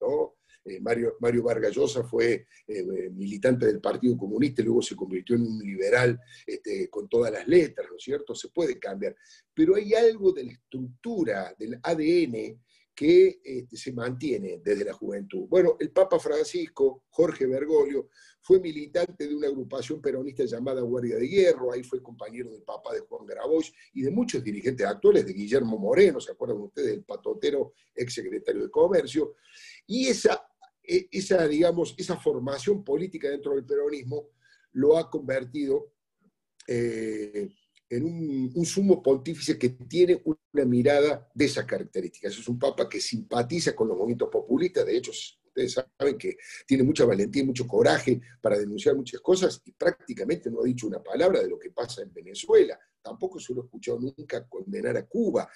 Speaker 3: Eh, Mario, Mario Vargas Llosa fue eh, militante del Partido Comunista y luego se convirtió en un liberal este, con todas las letras, ¿no es cierto? Se puede cambiar. Pero hay algo de la estructura, del ADN, que este, se mantiene desde la juventud. Bueno, el Papa Francisco, Jorge Bergoglio, fue militante de una agrupación peronista llamada Guardia de Hierro, ahí fue compañero del Papa de Juan Grabois y de muchos dirigentes actuales, de Guillermo Moreno, ¿se acuerdan ustedes del patotero ex secretario de Comercio? Y esa, e, esa, digamos, esa formación política dentro del peronismo lo ha convertido eh, en un, sumo pontífice que tiene una mirada de esas características. Es un papa que simpatiza con los movimientos populistas, de hecho, ustedes saben que tiene mucha valentía y mucho coraje para denunciar muchas cosas y prácticamente no ha dicho una palabra de lo que pasa en Venezuela. Tampoco se lo he escuchado nunca condenar a Cuba.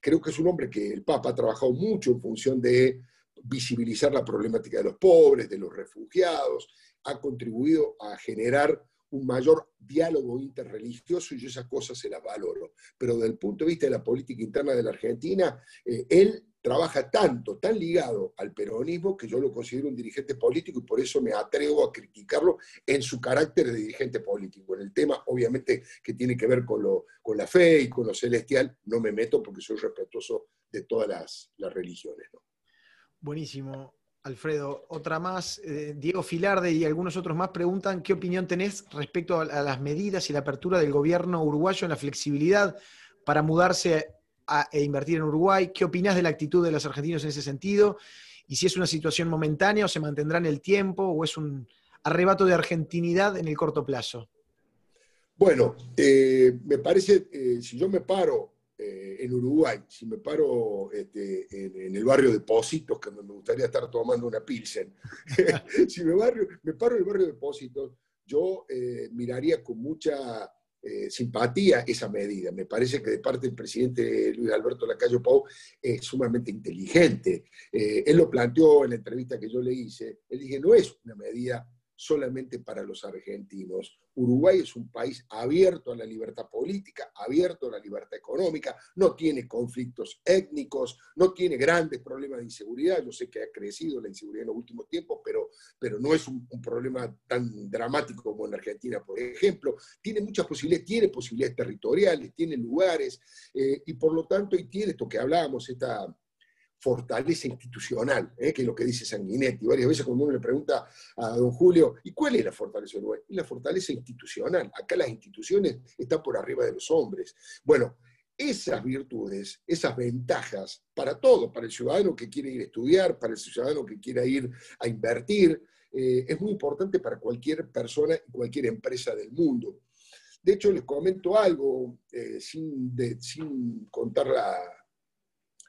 Speaker 3: Creo que es un hombre que el Papa ha trabajado mucho en función de visibilizar la problemática de los pobres, de los refugiados, ha contribuido a generar un mayor diálogo interreligioso y esas cosas se las valoro. Pero desde el punto de vista de la política interna de la Argentina, eh, él trabaja tanto, tan ligado al peronismo, que yo lo considero un dirigente político y por eso me atrevo a criticarlo en su carácter de dirigente político. En el tema, obviamente, que tiene que ver con, lo, con la fe y con lo celestial, no me meto porque soy respetuoso de todas las, religiones.
Speaker 2: Buenísimo. Alfredo, otra más. Eh, Diego Filarde y algunos otros más preguntan qué opinión tenés respecto a, las medidas y la apertura del gobierno uruguayo en la flexibilidad para mudarse e invertir en Uruguay. ¿Qué opinás de la actitud de los argentinos en ese sentido? Y si es una situación momentánea o se mantendrá en el tiempo o es un arrebato de argentinidad en el corto plazo.
Speaker 3: Bueno, eh, me parece, eh, si yo me paro eh, en Uruguay, si me paro este, en, el barrio de Pósitos, que me gustaría estar tomando una pilsen, si me, me paro en el barrio de Pósitos, yo eh, miraría con mucha eh, simpatía esa medida. Me parece que de parte del presidente Luis Alberto Lacayo Pou es sumamente inteligente. él lo planteó en la entrevista que yo le hice. Él dije, no es una medida solamente para los argentinos. Uruguay es un país abierto a la libertad política, abierto a la libertad económica, no tiene conflictos étnicos, no tiene grandes problemas de inseguridad. Yo sé que ha crecido la inseguridad en los últimos tiempos, pero, pero no es un, problema tan dramático como en Argentina, por ejemplo. Tiene muchas posibilidades, tiene posibilidades territoriales, tiene lugares, eh, y por lo tanto, y tiene esto que hablábamos, esta fortaleza institucional, ¿eh? que es lo que dice Sanguinetti. Varias veces cuando uno le pregunta a don Julio, ¿y cuál es la fortaleza de Uruguay? La fortaleza institucional. Acá las instituciones están por arriba de los hombres. Bueno, esas virtudes, esas ventajas para todo, para el ciudadano que quiere ir a estudiar, para el ciudadano que quiera ir a invertir, eh, es muy importante para cualquier persona y cualquier empresa del mundo. De hecho, les comento algo, eh, sin, sin contar la,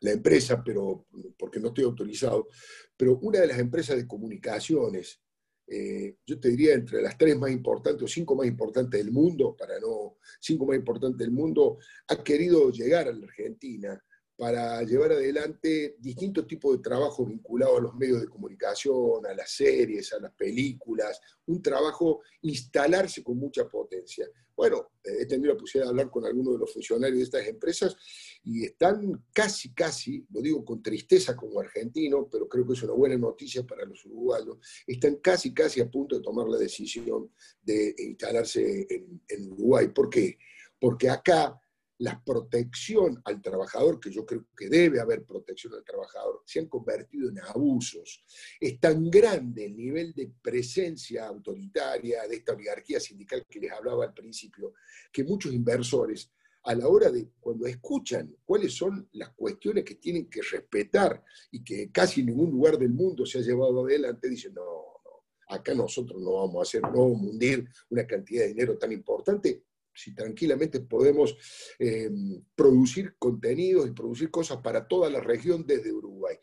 Speaker 3: la empresa, pero porque no estoy autorizado, pero una de las empresas de comunicaciones, eh, yo te diría entre las tres más importantes o cinco más importantes del mundo, para no, cinco más importantes del mundo, ha querido llegar a la Argentina para llevar adelante distintos tipos de trabajo vinculados a los medios de comunicación, a las series, a las películas, un trabajo, instalarse con mucha potencia. Bueno, he tenido la posibilidad de hablar con algunos de los funcionarios de estas empresas y están casi, casi, lo digo con tristeza como argentino, pero creo que es una buena noticia para los uruguayos, están casi, casi a punto de tomar la decisión de instalarse en, en Uruguay. ¿Por qué? Porque acá la protección al trabajador, que yo creo que debe haber protección al trabajador, se han convertido en abusos. Es tan grande el nivel de presencia autoritaria de esta oligarquía sindical que les hablaba al principio, que muchos inversores, a la hora de cuando escuchan cuáles son las cuestiones que tienen que respetar y que casi en ningún lugar del mundo se ha llevado adelante, dicen, no, no, acá nosotros no vamos a hacer, no vamos a hundir una cantidad de dinero tan importante si tranquilamente podemos eh, producir contenidos y producir cosas para toda la región desde Uruguay.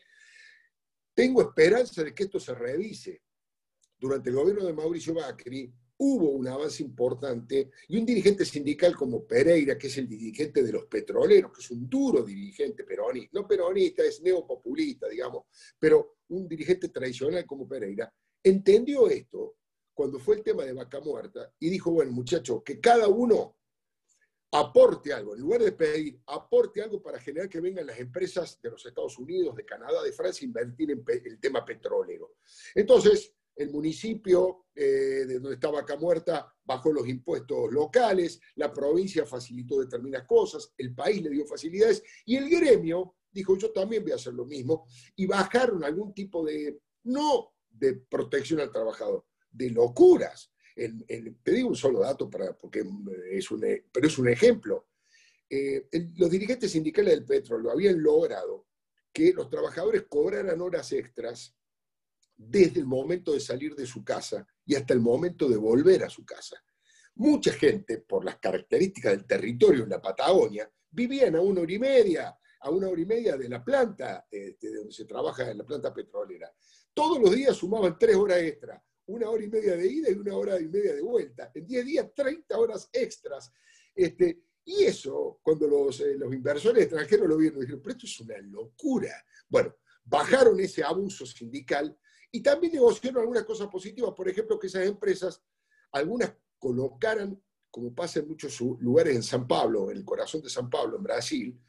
Speaker 3: Tengo esperanza de que esto se revise. Durante el gobierno de Mauricio Macri hubo un avance importante y un dirigente sindical como Pereira, que es el dirigente de los petroleros, que es un duro dirigente peronista, no peronista, es neopopulista, digamos, pero un dirigente tradicional como Pereira, entendió esto cuando fue el tema de vaca muerta y dijo, bueno, muchachos, que cada uno aporte algo, en lugar de pedir, aporte algo para generar que vengan las empresas de los Estados Unidos, de Canadá, de Francia, a invertir en el tema petrolero. Entonces, el municipio eh, de donde está Vaca Muerta bajó los impuestos locales, la provincia facilitó determinadas cosas, el país le dio facilidades y el gremio dijo, yo también voy a hacer lo mismo, y bajaron algún tipo de, no de protección al trabajador, de locuras. digo un solo dato, para, porque es un, pero es un ejemplo. Eh, los dirigentes sindicales del petróleo habían logrado que los trabajadores cobraran horas extras desde el momento de salir de su casa y hasta el momento de volver a su casa. Mucha gente, por las características del territorio en la Patagonia, vivían a una hora y media, a una hora y media de la planta, este, de donde se trabaja en la planta petrolera. Todos los días sumaban tres horas extra una hora y media de ida y una hora y media de vuelta. En 10 días, 30 horas extras. Este, y eso, cuando los, eh, los inversores extranjeros lo vieron, dijeron, pero esto es una locura. Bueno, bajaron ese abuso sindical y también negociaron algunas cosas positivas. Por ejemplo, que esas empresas, algunas colocaran, como pasa en muchos lugares en San Pablo, en el corazón de San Pablo, en Brasil,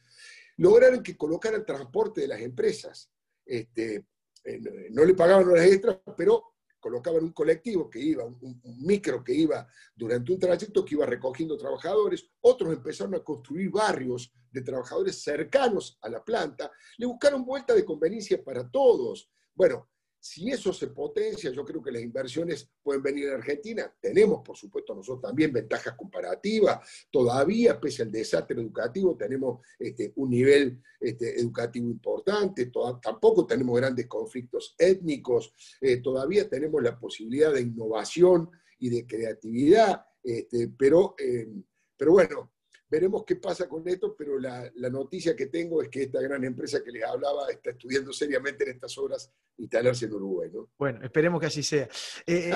Speaker 3: lograron que colocaran transporte de las empresas. Este, eh, no le pagaban horas extras, pero colocaban un colectivo que iba, un, micro que iba durante un trayecto que iba recogiendo trabajadores, otros empezaron a construir barrios de trabajadores cercanos a la planta, le buscaron vuelta de conveniencia para todos. Bueno, si eso se potencia, yo creo que las inversiones pueden venir a Argentina. Tenemos, por supuesto, nosotros también ventajas comparativas. Todavía, pese al desastre educativo, tenemos este, un nivel este, educativo importante. tampoco tenemos grandes conflictos étnicos. Eh, todavía tenemos la posibilidad de innovación y de creatividad. Este, pero, eh, pero bueno, Veremos qué pasa con esto, pero la, noticia que tengo es que esta gran empresa que les hablaba está estudiando seriamente en estas obras instalarse en Uruguay. ¿no?
Speaker 2: Bueno, esperemos que así sea. Eh,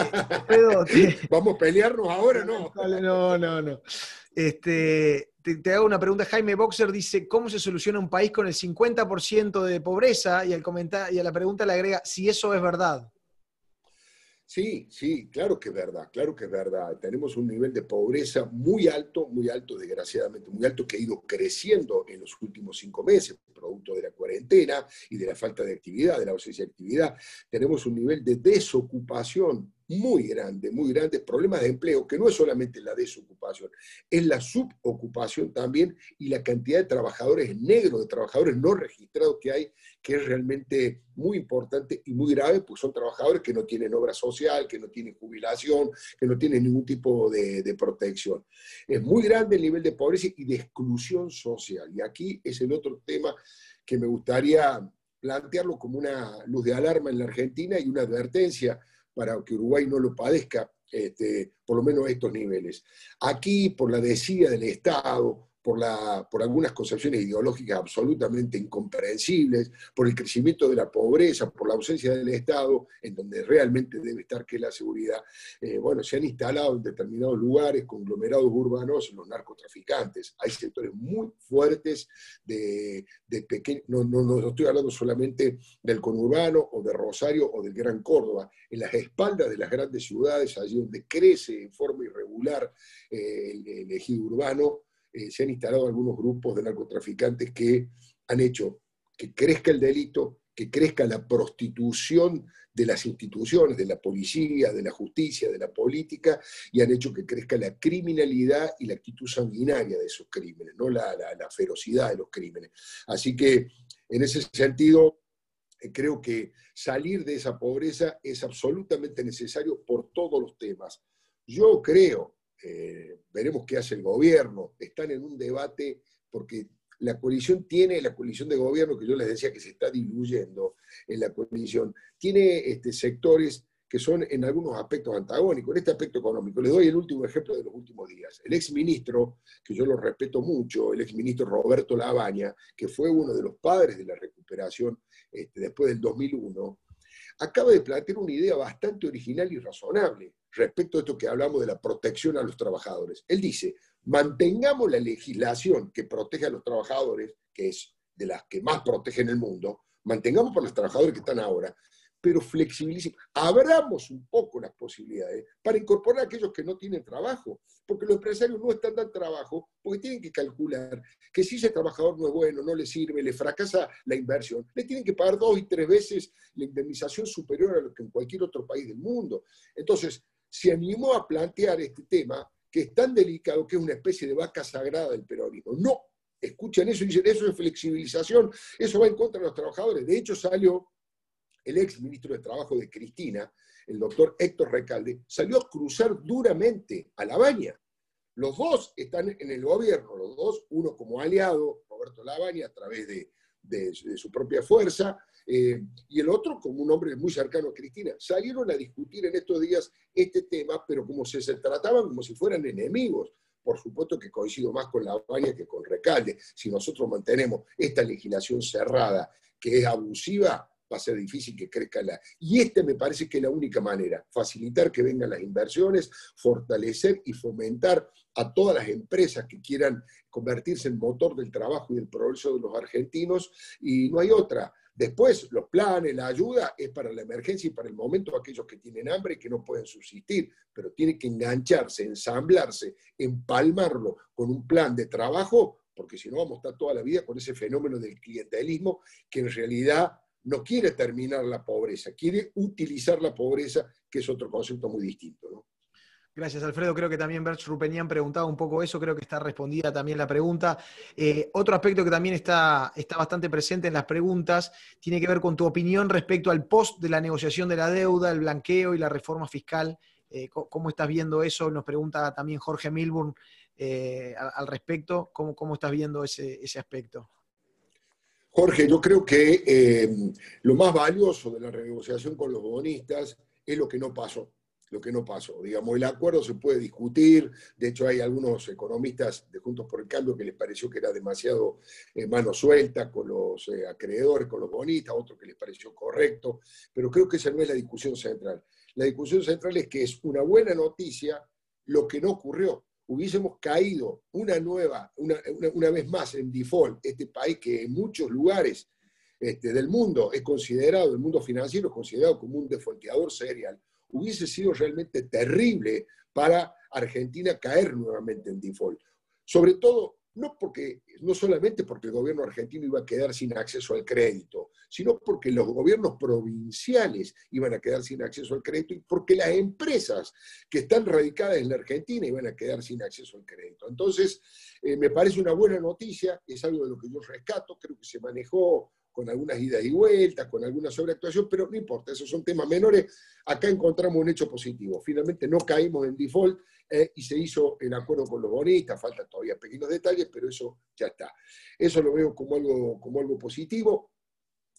Speaker 3: eh, ¿Vamos a pelearnos ahora no?
Speaker 2: No, no, no. Este, te, hago una pregunta. Jaime Boxer dice, ¿cómo se soluciona un país con el 50% de pobreza? Y, el y a la pregunta le agrega, si eso es verdad.
Speaker 3: Sí, sí, claro que es verdad, claro que es verdad. Tenemos un nivel de pobreza muy alto, muy alto, desgraciadamente, muy alto, que ha ido creciendo en los últimos cinco meses, producto de la cuarentena y de la falta de actividad, de la ausencia de actividad. Tenemos un nivel de desocupación muy grande, muy grande, problemas de empleo, que no es solamente la desocupación, es la subocupación también y la cantidad de trabajadores negros, de trabajadores no registrados que hay, que es realmente muy importante y muy grave, pues son trabajadores que no tienen obra social, que no tienen jubilación, que no tienen ningún tipo de protección. Es muy grande el nivel de pobreza y de exclusión social. Y aquí es el otro tema que me gustaría plantearlo como una luz de alarma en la Argentina y una advertencia para que Uruguay no lo padezca, este, por lo menos a estos niveles. Aquí, por la desidia del Estado, por, la, por algunas concepciones ideológicas absolutamente incomprensibles, por el crecimiento de la pobreza, por la ausencia del Estado, en donde realmente debe estar que la seguridad, eh, bueno, se han instalado en determinados lugares, conglomerados urbanos, los narcotraficantes. Hay sectores muy fuertes de, de pequeños, no, no, no, estoy hablando solamente del conurbano o de Rosario o del Gran Córdoba, en las espaldas de las grandes ciudades, allí donde crece en forma irregular eh, el ejido urbano, eh, se han instalado algunos grupos de narcotraficantes que han hecho que crezca el delito que crezca la prostitución de las instituciones, de la policía, de la justicia, de la política, y han hecho que crezca la criminalidad y la actitud sanguinaria de esos crímenes, no la, ferocidad de los crímenes. Así que, en ese sentido, eh, creo que salir de esa pobreza es absolutamente necesario por todos los temas. Yo creo, eh, veremos qué hace el gobierno, están en un debate porque la coalición tiene, la coalición de gobierno que yo les decía que se está diluyendo en la coalición, tiene este, sectores que son en algunos aspectos antagónicos. En este aspecto económico, les doy el último ejemplo de los últimos días. El exministro, que yo lo respeto mucho, el exministro Roberto Labaña, que fue uno de los padres de la recuperación este, después del 2001, acaba de plantear una idea bastante original y razonable respecto a esto que hablamos de la protección a los trabajadores. Él dice, mantengamos la legislación que protege a los trabajadores, que es de las que más protegen el mundo, mantengamos por los trabajadores que están ahora, pero flexibilicemos, abramos un poco las posibilidades para incorporar a aquellos que no tienen trabajo, porque los empresarios no están dando trabajo, porque tienen que calcular que si ese trabajador no es bueno, no le sirve, le fracasa la inversión, le tienen que pagar dos y tres veces la indemnización superior a lo que en cualquier otro país del mundo. Entonces, se animó a plantear este tema que es tan delicado que es una especie de vaca sagrada del peronismo. No, escuchan eso y dicen, eso es flexibilización, eso va en contra de los trabajadores. De hecho, salió el ex ministro de Trabajo de Cristina, el doctor Héctor Recalde, salió a cruzar duramente a la baña. Los dos están en el gobierno, los dos, uno como aliado, Roberto Labaña, a través de, de su propia fuerza, eh, y el otro como un hombre muy cercano a Cristina. Salieron a discutir en estos días este tema, pero como si se trataban como si fueran enemigos. Por supuesto que coincido más con la baña que con Recalde. Si nosotros mantenemos esta legislación cerrada, que es abusiva, va a ser difícil que crezca la... Y este me parece que es la única manera, facilitar que vengan las inversiones, fortalecer y fomentar a todas las empresas que quieran convertirse en motor del trabajo y del progreso de los argentinos, y no hay otra. Después, los planes, la ayuda es para la emergencia y para el momento aquellos que tienen hambre y que no pueden subsistir, pero tiene que engancharse, ensamblarse, empalmarlo con un plan de trabajo, porque si no vamos a estar toda la vida con ese fenómeno del clientelismo que en realidad no quiere terminar la pobreza, quiere utilizar la pobreza, que es otro concepto muy distinto. ¿no?
Speaker 2: Gracias, Alfredo. Creo que también Bert Rupenian preguntaba un poco eso, creo que está respondida también la pregunta. Eh, otro aspecto que también está, está bastante presente en las preguntas tiene que ver con tu opinión respecto al post de la negociación de la deuda, el blanqueo y la reforma fiscal. Eh, ¿Cómo estás viendo eso? Nos pregunta también Jorge Milburn eh, al, respecto. ¿Cómo, ¿Cómo, estás viendo ese, ese aspecto?
Speaker 3: Jorge, yo creo que lo más valioso de la renegociación con los bonistas es lo que no pasó lo que no pasó. Digamos, el acuerdo se puede discutir, de hecho hay algunos economistas de Juntos por el Cambio que les pareció que era demasiado eh, mano suelta con los eh, acreedores, con los bonistas, otros que les pareció correcto, pero creo que esa no es la discusión central. La discusión central es que es una buena noticia lo que no ocurrió. Hubiésemos caído una nueva, una, una, vez más en default, este país que en muchos lugares este, del mundo es considerado, el mundo financiero es considerado como un defaulteador serial hubiese sido realmente terrible para Argentina caer nuevamente en default. Sobre todo, no, porque, no solamente porque el gobierno argentino iba a quedar sin acceso al crédito, sino porque los gobiernos provinciales iban a quedar sin acceso al crédito y porque las empresas que están radicadas en la Argentina iban a quedar sin acceso al crédito. Entonces, eh, me parece una buena noticia, es algo de lo que yo rescato, creo que se manejó con algunas idas y vueltas, con alguna sobreactuación, pero no importa, esos son temas menores. Acá encontramos un hecho positivo. Finalmente no caímos en default eh, y se hizo el acuerdo con los bonistas, faltan todavía pequeños detalles, pero eso ya está. Eso lo veo como algo, como algo positivo.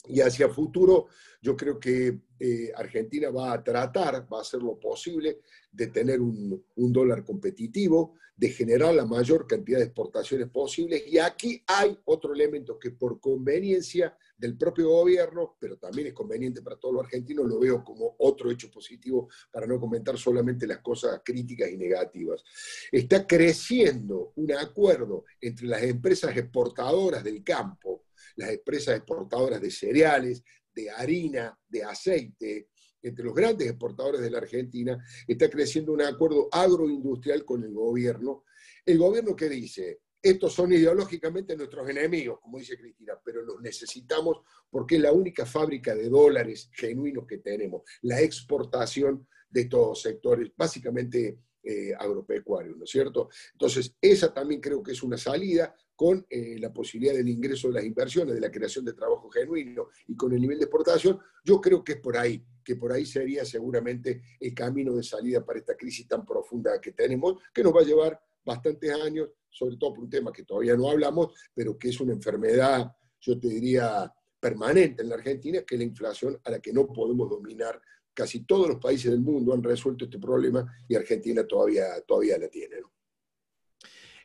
Speaker 3: Y hacia futuro, yo creo que eh, Argentina va a tratar, va a hacer lo posible de tener un, un, dólar competitivo, de generar la mayor cantidad de exportaciones posibles. Y aquí hay otro elemento que por conveniencia del propio gobierno, pero también es conveniente para todos los argentinos, lo veo como otro hecho positivo para no comentar solamente las cosas críticas y negativas. Está creciendo un acuerdo entre las empresas exportadoras del campo, las empresas exportadoras de cereales, de harina, de aceite, entre los grandes exportadores de la Argentina, está creciendo un acuerdo agroindustrial con el gobierno. El gobierno que dice, estos son ideológicamente nuestros enemigos, como dice Cristina, pero los necesitamos porque es la única fábrica de dólares genuinos que tenemos, la exportación de todos sectores, básicamente eh, agropecuarios, ¿no es cierto? Entonces, esa también creo que es una salida con eh, la posibilidad del ingreso de las inversiones, de la creación de trabajo genuino y con el nivel de exportación, yo creo que es por ahí, que por ahí sería seguramente el camino de salida para esta crisis tan profunda que tenemos, que nos va a llevar bastantes años, sobre todo por un tema que todavía no hablamos, pero que es una enfermedad, yo te diría, permanente en la Argentina, que es la inflación a la que no podemos dominar. Casi todos los países del mundo han resuelto este problema y Argentina todavía, todavía la tiene.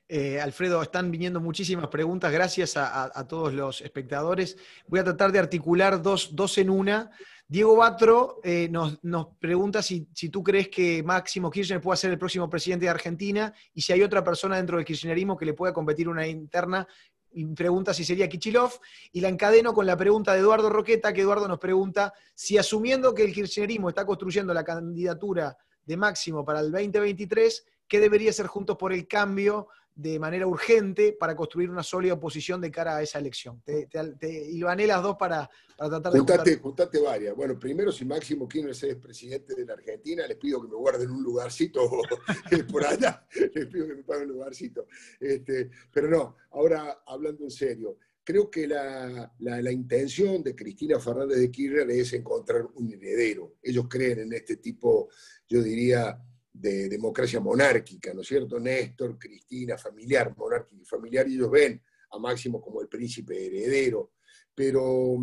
Speaker 2: Eh, Alfredo, están viniendo muchísimas preguntas, gracias a, todos los espectadores. Voy a tratar de articular dos, dos en una. Diego Batro eh, nos, pregunta si, tú crees que Máximo Kirchner pueda ser el próximo presidente de Argentina y si hay otra persona dentro del kirchnerismo que le pueda competir una interna. Y pregunta si sería Kichilov. Y la encadeno con la pregunta de Eduardo Roqueta, que Eduardo nos pregunta si asumiendo que el kirchnerismo está construyendo la candidatura de Máximo para el 2023, ¿qué debería ser Juntos por el Cambio de manera urgente para construir una sólida oposición de cara a esa elección. Te, te, las dos para, tratar de...
Speaker 3: Juntate, varias. Bueno, primero, si Máximo Kirchner es presidente de la Argentina, les pido que me guarden un lugarcito por allá. Les pido que me paguen un lugarcito. Este, pero no, ahora hablando en serio, creo que la, la, intención de Cristina Fernández de Kirchner es encontrar un heredero. Ellos creen en este tipo, yo diría, de democracia monárquica, ¿no es cierto? Néstor, Cristina, familiar, monárquico y familiar, y ellos ven a Máximo como el príncipe heredero, pero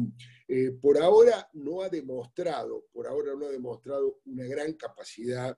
Speaker 3: eh, por ahora no ha demostrado, por ahora no ha demostrado una gran capacidad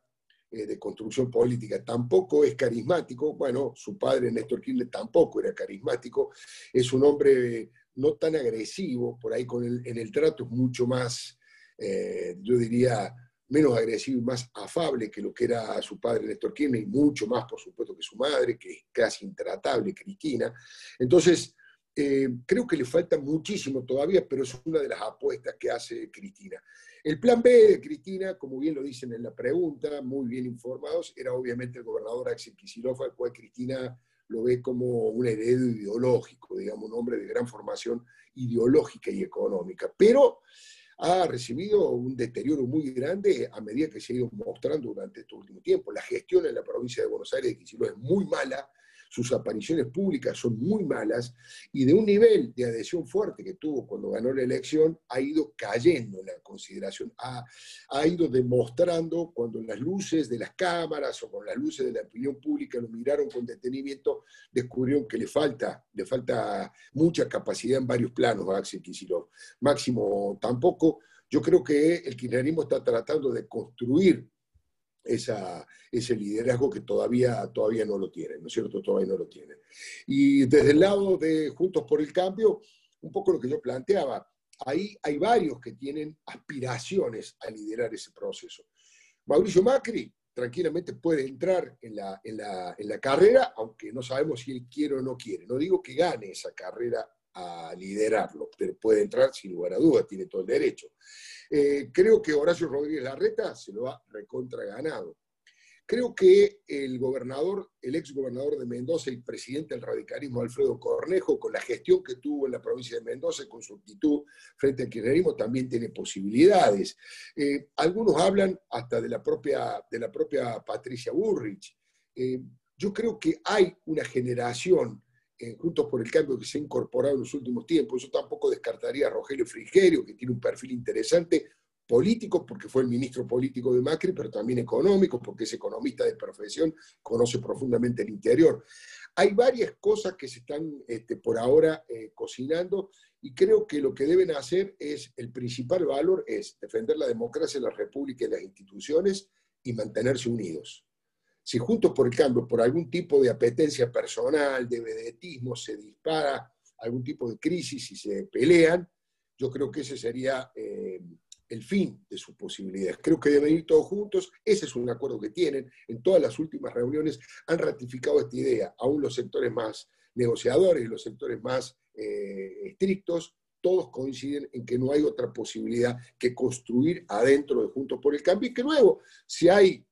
Speaker 3: eh, de construcción política. Tampoco es carismático, bueno, su padre Néstor Kirchner tampoco era carismático, es un hombre no tan agresivo, por ahí con el, en el trato es mucho más, eh, yo diría, menos agresivo y más afable que lo que era su padre Néstor Kirchner, y mucho más, por supuesto, que su madre, que es casi intratable, Cristina. Entonces, eh, creo que le falta muchísimo todavía, pero es una de las apuestas que hace Cristina. El plan B de Cristina, como bien lo dicen en la pregunta, muy bien informados, era obviamente el gobernador Axel Kicillof, al cual Cristina lo ve como un heredo ideológico, digamos, un hombre de gran formación ideológica y económica. Pero ha recibido un deterioro muy grande a medida que se ha ido mostrando durante este último tiempo. La gestión en la provincia de Buenos Aires de es muy mala, sus apariciones públicas son muy malas y de un nivel de adhesión fuerte que tuvo cuando ganó la elección ha ido cayendo la consideración, ha, ha ido demostrando cuando las luces de las cámaras o con las luces de la opinión pública lo miraron con detenimiento, descubrieron que le falta, le falta mucha capacidad en varios planos Axel Kicillof. Máximo tampoco. Yo creo que el kirchnerismo está tratando de construir esa, ese liderazgo que todavía, todavía no lo tienen, ¿no es cierto? Todavía no lo tienen. Y desde el lado de Juntos por el Cambio, un poco lo que yo planteaba, ahí hay varios que tienen aspiraciones a liderar ese proceso. Mauricio Macri tranquilamente puede entrar en la, en la, en la carrera, aunque no sabemos si él quiere o no quiere. No digo que gane esa carrera a liderarlo, pero puede entrar sin lugar a dudas, tiene todo el derecho. Eh, creo que Horacio Rodríguez Larreta se lo ha recontra ganado. Creo que el gobernador, el ex gobernador de Mendoza y presidente del radicalismo, Alfredo Cornejo, con la gestión que tuvo en la provincia de Mendoza y con su actitud frente al kirchnerismo, también tiene posibilidades. Eh, algunos hablan hasta de la propia, de la propia Patricia Burrich. Eh, yo creo que hay una generación Juntos por el Cambio que se ha incorporado en los últimos tiempos. Yo tampoco descartaría a Rogelio Frigerio, que tiene un perfil interesante político, porque fue el ministro político de Macri, pero también económico, porque es economista de profesión, conoce profundamente el interior. Hay varias cosas que se están este, por ahora eh, cocinando y creo que lo que deben hacer es, el principal valor es defender la democracia, la república y las instituciones y mantenerse unidos si juntos por el cambio, por algún tipo de apetencia personal, de vedetismo, se dispara algún tipo de crisis y se pelean, yo creo que ese sería eh, el fin de sus posibilidades. Creo que deben ir todos juntos, ese es un acuerdo que tienen. En todas las últimas reuniones han ratificado esta idea, aún los sectores más negociadores, los sectores más eh, estrictos, todos coinciden en que no hay otra posibilidad que construir adentro de Juntos por el Cambio y que luego, si hay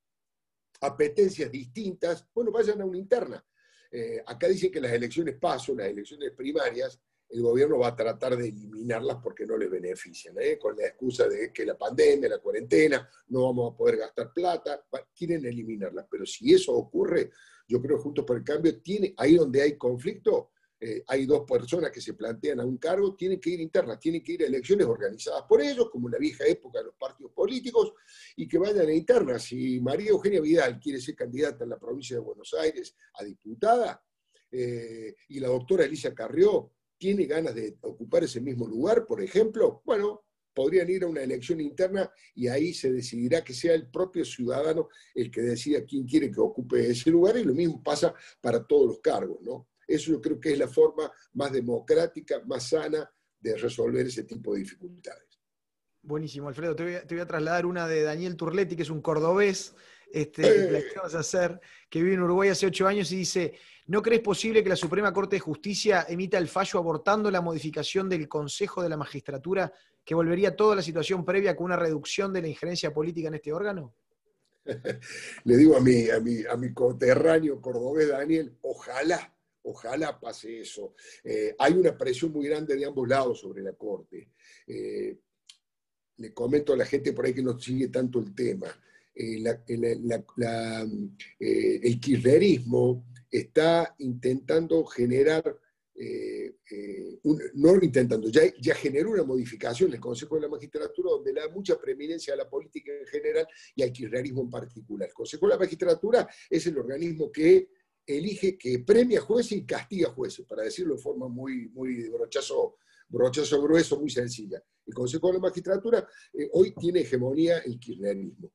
Speaker 3: apetencias distintas, bueno, vayan a una interna. Eh, acá dicen que las elecciones paso, las elecciones primarias, el gobierno va a tratar de eliminarlas porque no les benefician, ¿eh? con la excusa de que la pandemia, la cuarentena, no vamos a poder gastar plata, quieren eliminarlas. Pero si eso ocurre, yo creo que Juntos por el Cambio tiene, ahí donde hay conflicto, eh, hay dos personas que se plantean a un cargo, tienen que ir internas, tienen que ir a elecciones organizadas por ellos, como en la vieja época de los partidos políticos, y que vayan a internas. Si María Eugenia Vidal quiere ser candidata en la provincia de Buenos Aires a diputada, eh, y la doctora Elisa Carrió tiene ganas de ocupar ese mismo lugar, por ejemplo, bueno, podrían ir a una elección interna y ahí se decidirá que sea el propio ciudadano el que decida quién quiere que ocupe ese lugar y lo mismo pasa para todos los cargos, ¿no? Eso yo creo que es la forma más democrática, más sana de resolver ese tipo de dificultades.
Speaker 2: Buenísimo, Alfredo. Te voy, a, trasladar una de Daniel Turletti, que es un cordobés, este, que a hacer, que vive en Uruguay hace ocho años y dice, ¿no crees posible que la Suprema Corte de Justicia emita el fallo abortando la modificación del Consejo de la Magistratura que volvería toda la situación previa con una reducción de la injerencia política en este órgano?
Speaker 3: Le digo a mi, a mi, a mi coterráneo cordobés Daniel, ojalá, Ojalá pase eso. Eh, hay una presión muy grande de ambos lados sobre la Corte. Eh, le comento a la gente por ahí que no sigue tanto el tema. Eh, el kirchnerismo está intentando generar, no intentando, ya, ya generó una modificación del Consejo de la Magistratura donde le da mucha preeminencia a la política en general y al kirchnerismo en particular. El Consejo de la Magistratura es el organismo que elige que premia jueces y castiga jueces, para decirlo de forma muy, muy brochazo, brochazo grueso, muy sencilla. El Consejo de la Magistratura eh, hoy tiene hegemonía el kirchnerismo,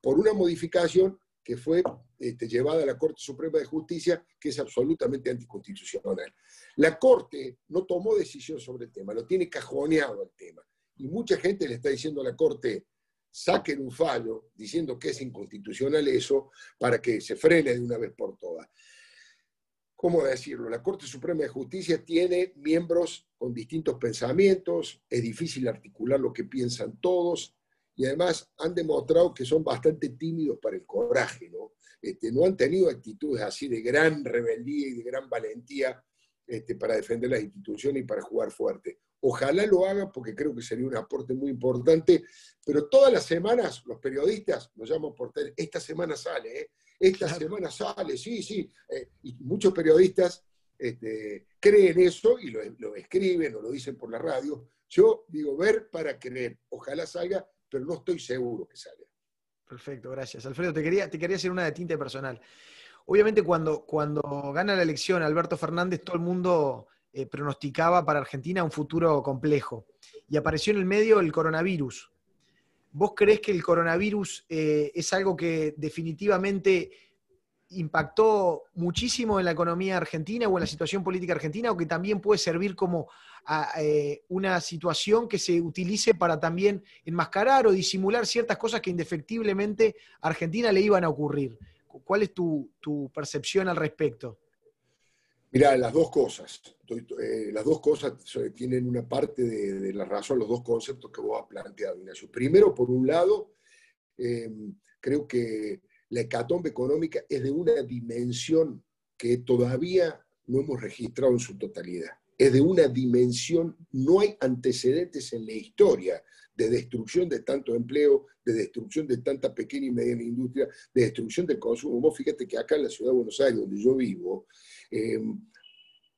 Speaker 3: por una modificación que fue este, llevada a la Corte Suprema de Justicia, que es absolutamente anticonstitucional. La Corte no tomó decisión sobre el tema, lo tiene cajoneado el tema. Y mucha gente le está diciendo a la Corte, saquen un fallo diciendo que es inconstitucional eso para que se frene de una vez por todas. ¿Cómo decirlo? La Corte Suprema de Justicia tiene miembros con distintos pensamientos, es difícil articular lo que piensan todos y además han demostrado que son bastante tímidos para el coraje, ¿no? Este, no han tenido actitudes así de gran rebeldía y de gran valentía este, para defender las instituciones y para jugar fuerte. Ojalá lo hagan porque creo que sería un aporte muy importante, pero todas las semanas los periodistas nos llaman por teléfono, esta semana sale, ¿eh? esta semana sale, sí, sí, eh, y muchos periodistas este, creen eso y lo, escriben o lo dicen por la radio. Yo digo, ver para creer, ojalá salga, pero no estoy seguro que salga.
Speaker 2: Perfecto, gracias. Alfredo, te quería, te quería hacer una de tinte personal. Obviamente cuando, cuando gana la elección Alberto Fernández, todo el mundo eh, pronosticaba para Argentina un futuro complejo. Y apareció en el medio el coronavirus. ¿Vos crees que el coronavirus eh, es algo que definitivamente impactó muchísimo en la economía argentina o en la situación política argentina o que también puede servir como eh, una situación que se utilice para también enmascarar o disimular ciertas cosas que indefectiblemente a Argentina le iban a ocurrir? ¿Cuál es tu percepción al respecto?
Speaker 3: Mira, las dos cosas. Eh, las dos cosas tienen una parte de, la razón, los dos conceptos que vos has planteado, Ignacio. Primero, por un lado, eh, creo que la hecatombe económica es de una dimensión que todavía no hemos registrado en su totalidad. Es de una dimensión, no hay antecedentes en la historia de destrucción de tanto empleo, de destrucción de tanta pequeña y mediana industria, de destrucción del consumo. Vos fíjate que acá en la ciudad de Buenos Aires, donde yo vivo, eh,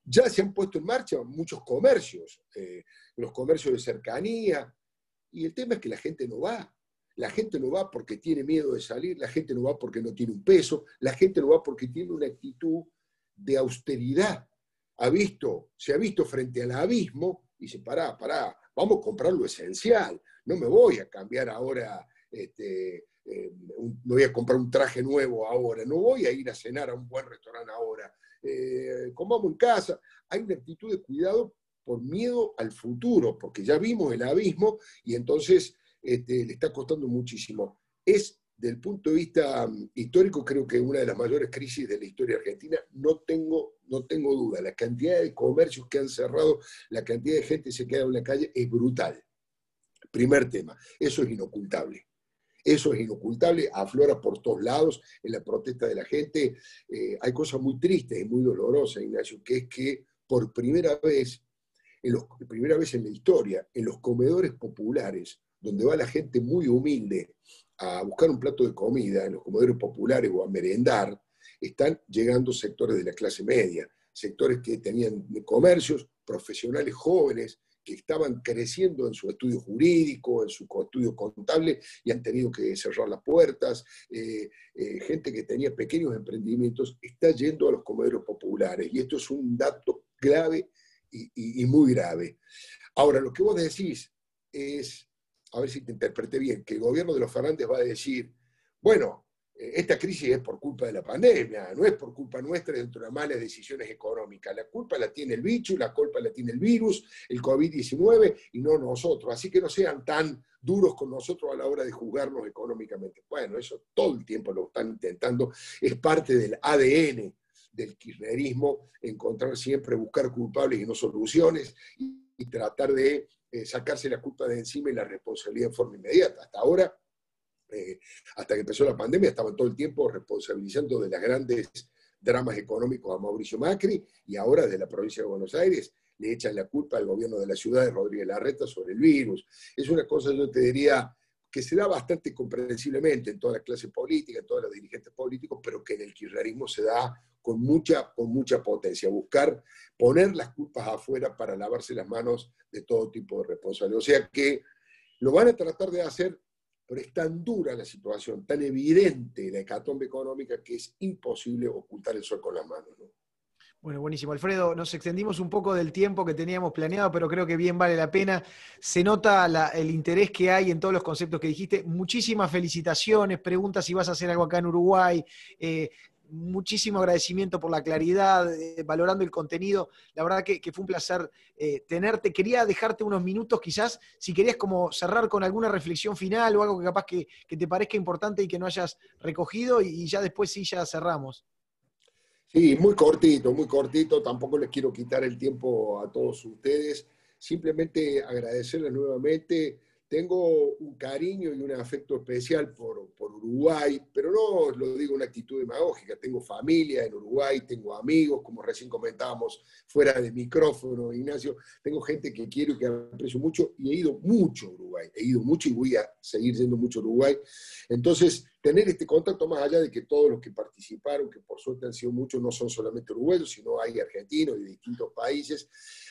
Speaker 3: ya se han puesto en marcha muchos comercios, eh, los comercios de cercanía, y el tema es que la gente no va. La gente no va porque tiene miedo de salir, la gente no va porque no tiene un peso, la gente no va porque tiene una actitud de austeridad. Ha visto, se ha visto frente al abismo y dice, pará, pará, vamos a comprar lo esencial. No me voy a cambiar ahora, este, eh, no voy a comprar un traje nuevo ahora, no voy a ir a cenar a un buen restaurante ahora, eh, comamos en casa. Hay una actitud de cuidado por miedo al futuro, porque ya vimos el abismo y entonces este, le está costando muchísimo. Es, del punto de vista um, histórico, creo que una de las mayores crisis de la historia argentina, no tengo, no tengo duda. La cantidad de comercios que han cerrado, la cantidad de gente que se queda en la calle es brutal. Primer tema, eso es inocultable Eso es inocultable, aflora por todos lados en la protesta de la gente. Eh, hay cosas muy tristes y muy dolorosas, Ignacio, que es que por primera vez, en primera vez en la historia, en los comedores populares, donde va la gente muy humilde a buscar un plato de comida, en los comedores populares o a merendar, están llegando sectores de la clase media, sectores que tenían comercios, profesionales jóvenes, que estaban creciendo en su estudio jurídico, en su estudio contable y han tenido que cerrar las puertas. Eh, eh, gente que tenía pequeños emprendimientos está yendo a los comederos populares y esto es un dato grave y, y muy grave. Ahora, lo que vos decís es, a ver si te interpreté bien, que el gobierno de los Fernández va a decir, bueno, esta crisis es por culpa de la pandemia, no es por culpa nuestra dentro de malas decisiones económicas. La culpa la tiene el bicho, la culpa la tiene el virus, el COVID-19 y no nosotros. Así que no sean tan duros con nosotros a la hora de juzgarnos económicamente. Bueno, eso todo el tiempo lo están intentando. Es parte del ADN del kirchnerismo, encontrar siempre, buscar culpables y no soluciones y, tratar de eh, sacarse la culpa de encima y la responsabilidad en forma inmediata. Hasta ahora eh, hasta que empezó la pandemia, estaban todo el tiempo responsabilizando de los grandes dramas económicos a Mauricio Macri y ahora de la provincia de Buenos Aires le echan la culpa al gobierno de la ciudad de Rodríguez Larreta sobre el virus. Es una cosa, yo te diría, que se da bastante comprensiblemente en toda la clase política, en todos los dirigentes políticos, pero que en el kirchnerismo se da con mucha, con mucha potencia, buscar poner las culpas afuera para lavarse las manos de todo tipo de responsabilidad. O sea que lo van a tratar de hacer pero es tan dura la situación, tan evidente la hecatombe económica que es imposible ocultar el sol con las manos.
Speaker 2: Bueno, buenísimo. Alfredo, nos extendimos un poco del tiempo que teníamos planeado, pero creo que bien vale la pena. Se nota el interés que hay en todos los conceptos que dijiste. Muchísimas felicitaciones, preguntas si vas a hacer algo acá en Uruguay. Eh, muchísimo agradecimiento por la claridad, eh, valorando el contenido. La verdad que, fue un placer eh, tenerte. Quería dejarte unos minutos quizás, si querías como cerrar con alguna reflexión final o algo que capaz que, te parezca importante y que no hayas recogido y, ya después sí ya cerramos.
Speaker 3: Sí, muy cortito, muy cortito. Tampoco les quiero quitar el tiempo a todos ustedes. Simplemente agradecerles nuevamente tengo un cariño y un afecto especial por, Uruguay, pero no lo digo una actitud demagógica. Tengo familia en Uruguay, tengo amigos, como recién comentábamos fuera de micrófono, Ignacio. Tengo gente que quiero y que aprecio mucho y he ido mucho a Uruguay. He ido mucho y voy a seguir yendo mucho Uruguay. Entonces, tener este contacto más allá de que todos los que participaron, que por suerte han sido muchos, no son solamente uruguayos, sino hay argentinos de distintos países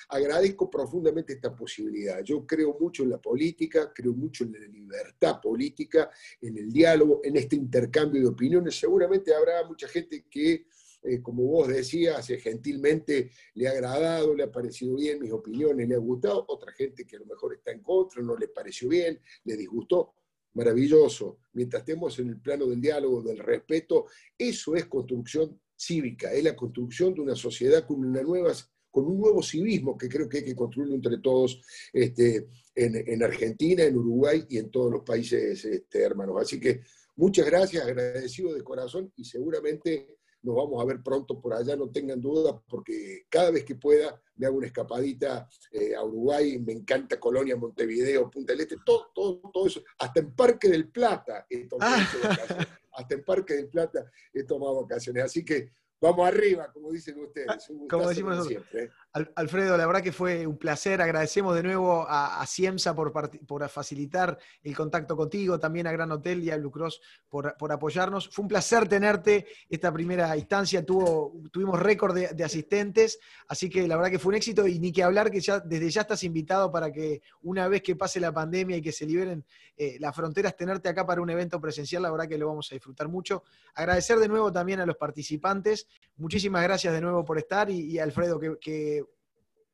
Speaker 3: Agradezco profundamente esta posibilidad. Yo creo mucho en la política, creo mucho en la libertad política, en el diálogo, en este intercambio de opiniones. Seguramente habrá mucha gente que, eh, como vos decías, eh, gentilmente le ha agradado, le ha parecido bien mis opiniones, le ha gustado. Otra gente que a lo mejor está en contra, no le pareció bien, le disgustó maravilloso. Mientras estemos en el plano del diálogo, del respeto, eso es construcción cívica, es la construcción de una sociedad con una nueva con un nuevo civismo que creo que hay que construirlo entre todos este, en, Argentina, en Uruguay y en todos los países este, hermanos. Así que muchas gracias, agradecido de corazón y seguramente nos vamos a ver pronto por allá, no tengan duda, porque cada vez que pueda me hago una escapadita eh, a Uruguay, me encanta Colonia, Montevideo, Punta del Este, todo, todo, todo eso, hasta en Parque del Plata he tomado ah. hasta en Parque del Plata he tomado vacaciones, así que Vamos arriba, como dicen ustedes.
Speaker 2: como decimos siempre. ¿eh? Alfredo, la verdad que fue un placer. Agradecemos de nuevo a, Ciemsa por, por, facilitar el contacto contigo, también a Gran Hotel y a Blue Cross por, apoyarnos. Fue un placer tenerte esta primera instancia. Tuvo, tuvimos récord de, asistentes, así que la verdad que fue un éxito y ni que hablar que ya desde ya estás invitado para que una vez que pase la pandemia y que se liberen eh, las fronteras, tenerte acá para un evento presencial, la verdad que lo vamos a disfrutar mucho. Agradecer de nuevo también a los participantes Muchísimas gracias de nuevo por estar y, Alfredo, que,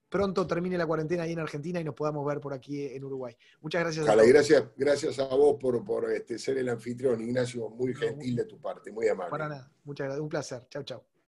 Speaker 2: pronto termine la cuarentena ahí en Argentina y nos podamos ver por aquí en Uruguay. Muchas gracias.
Speaker 3: a gracias, gracias a vos por, por este, ser el anfitrión, Ignacio, muy gentil de tu parte, muy amable.
Speaker 2: Para nada, muchas gracias, un placer. Chao, chao.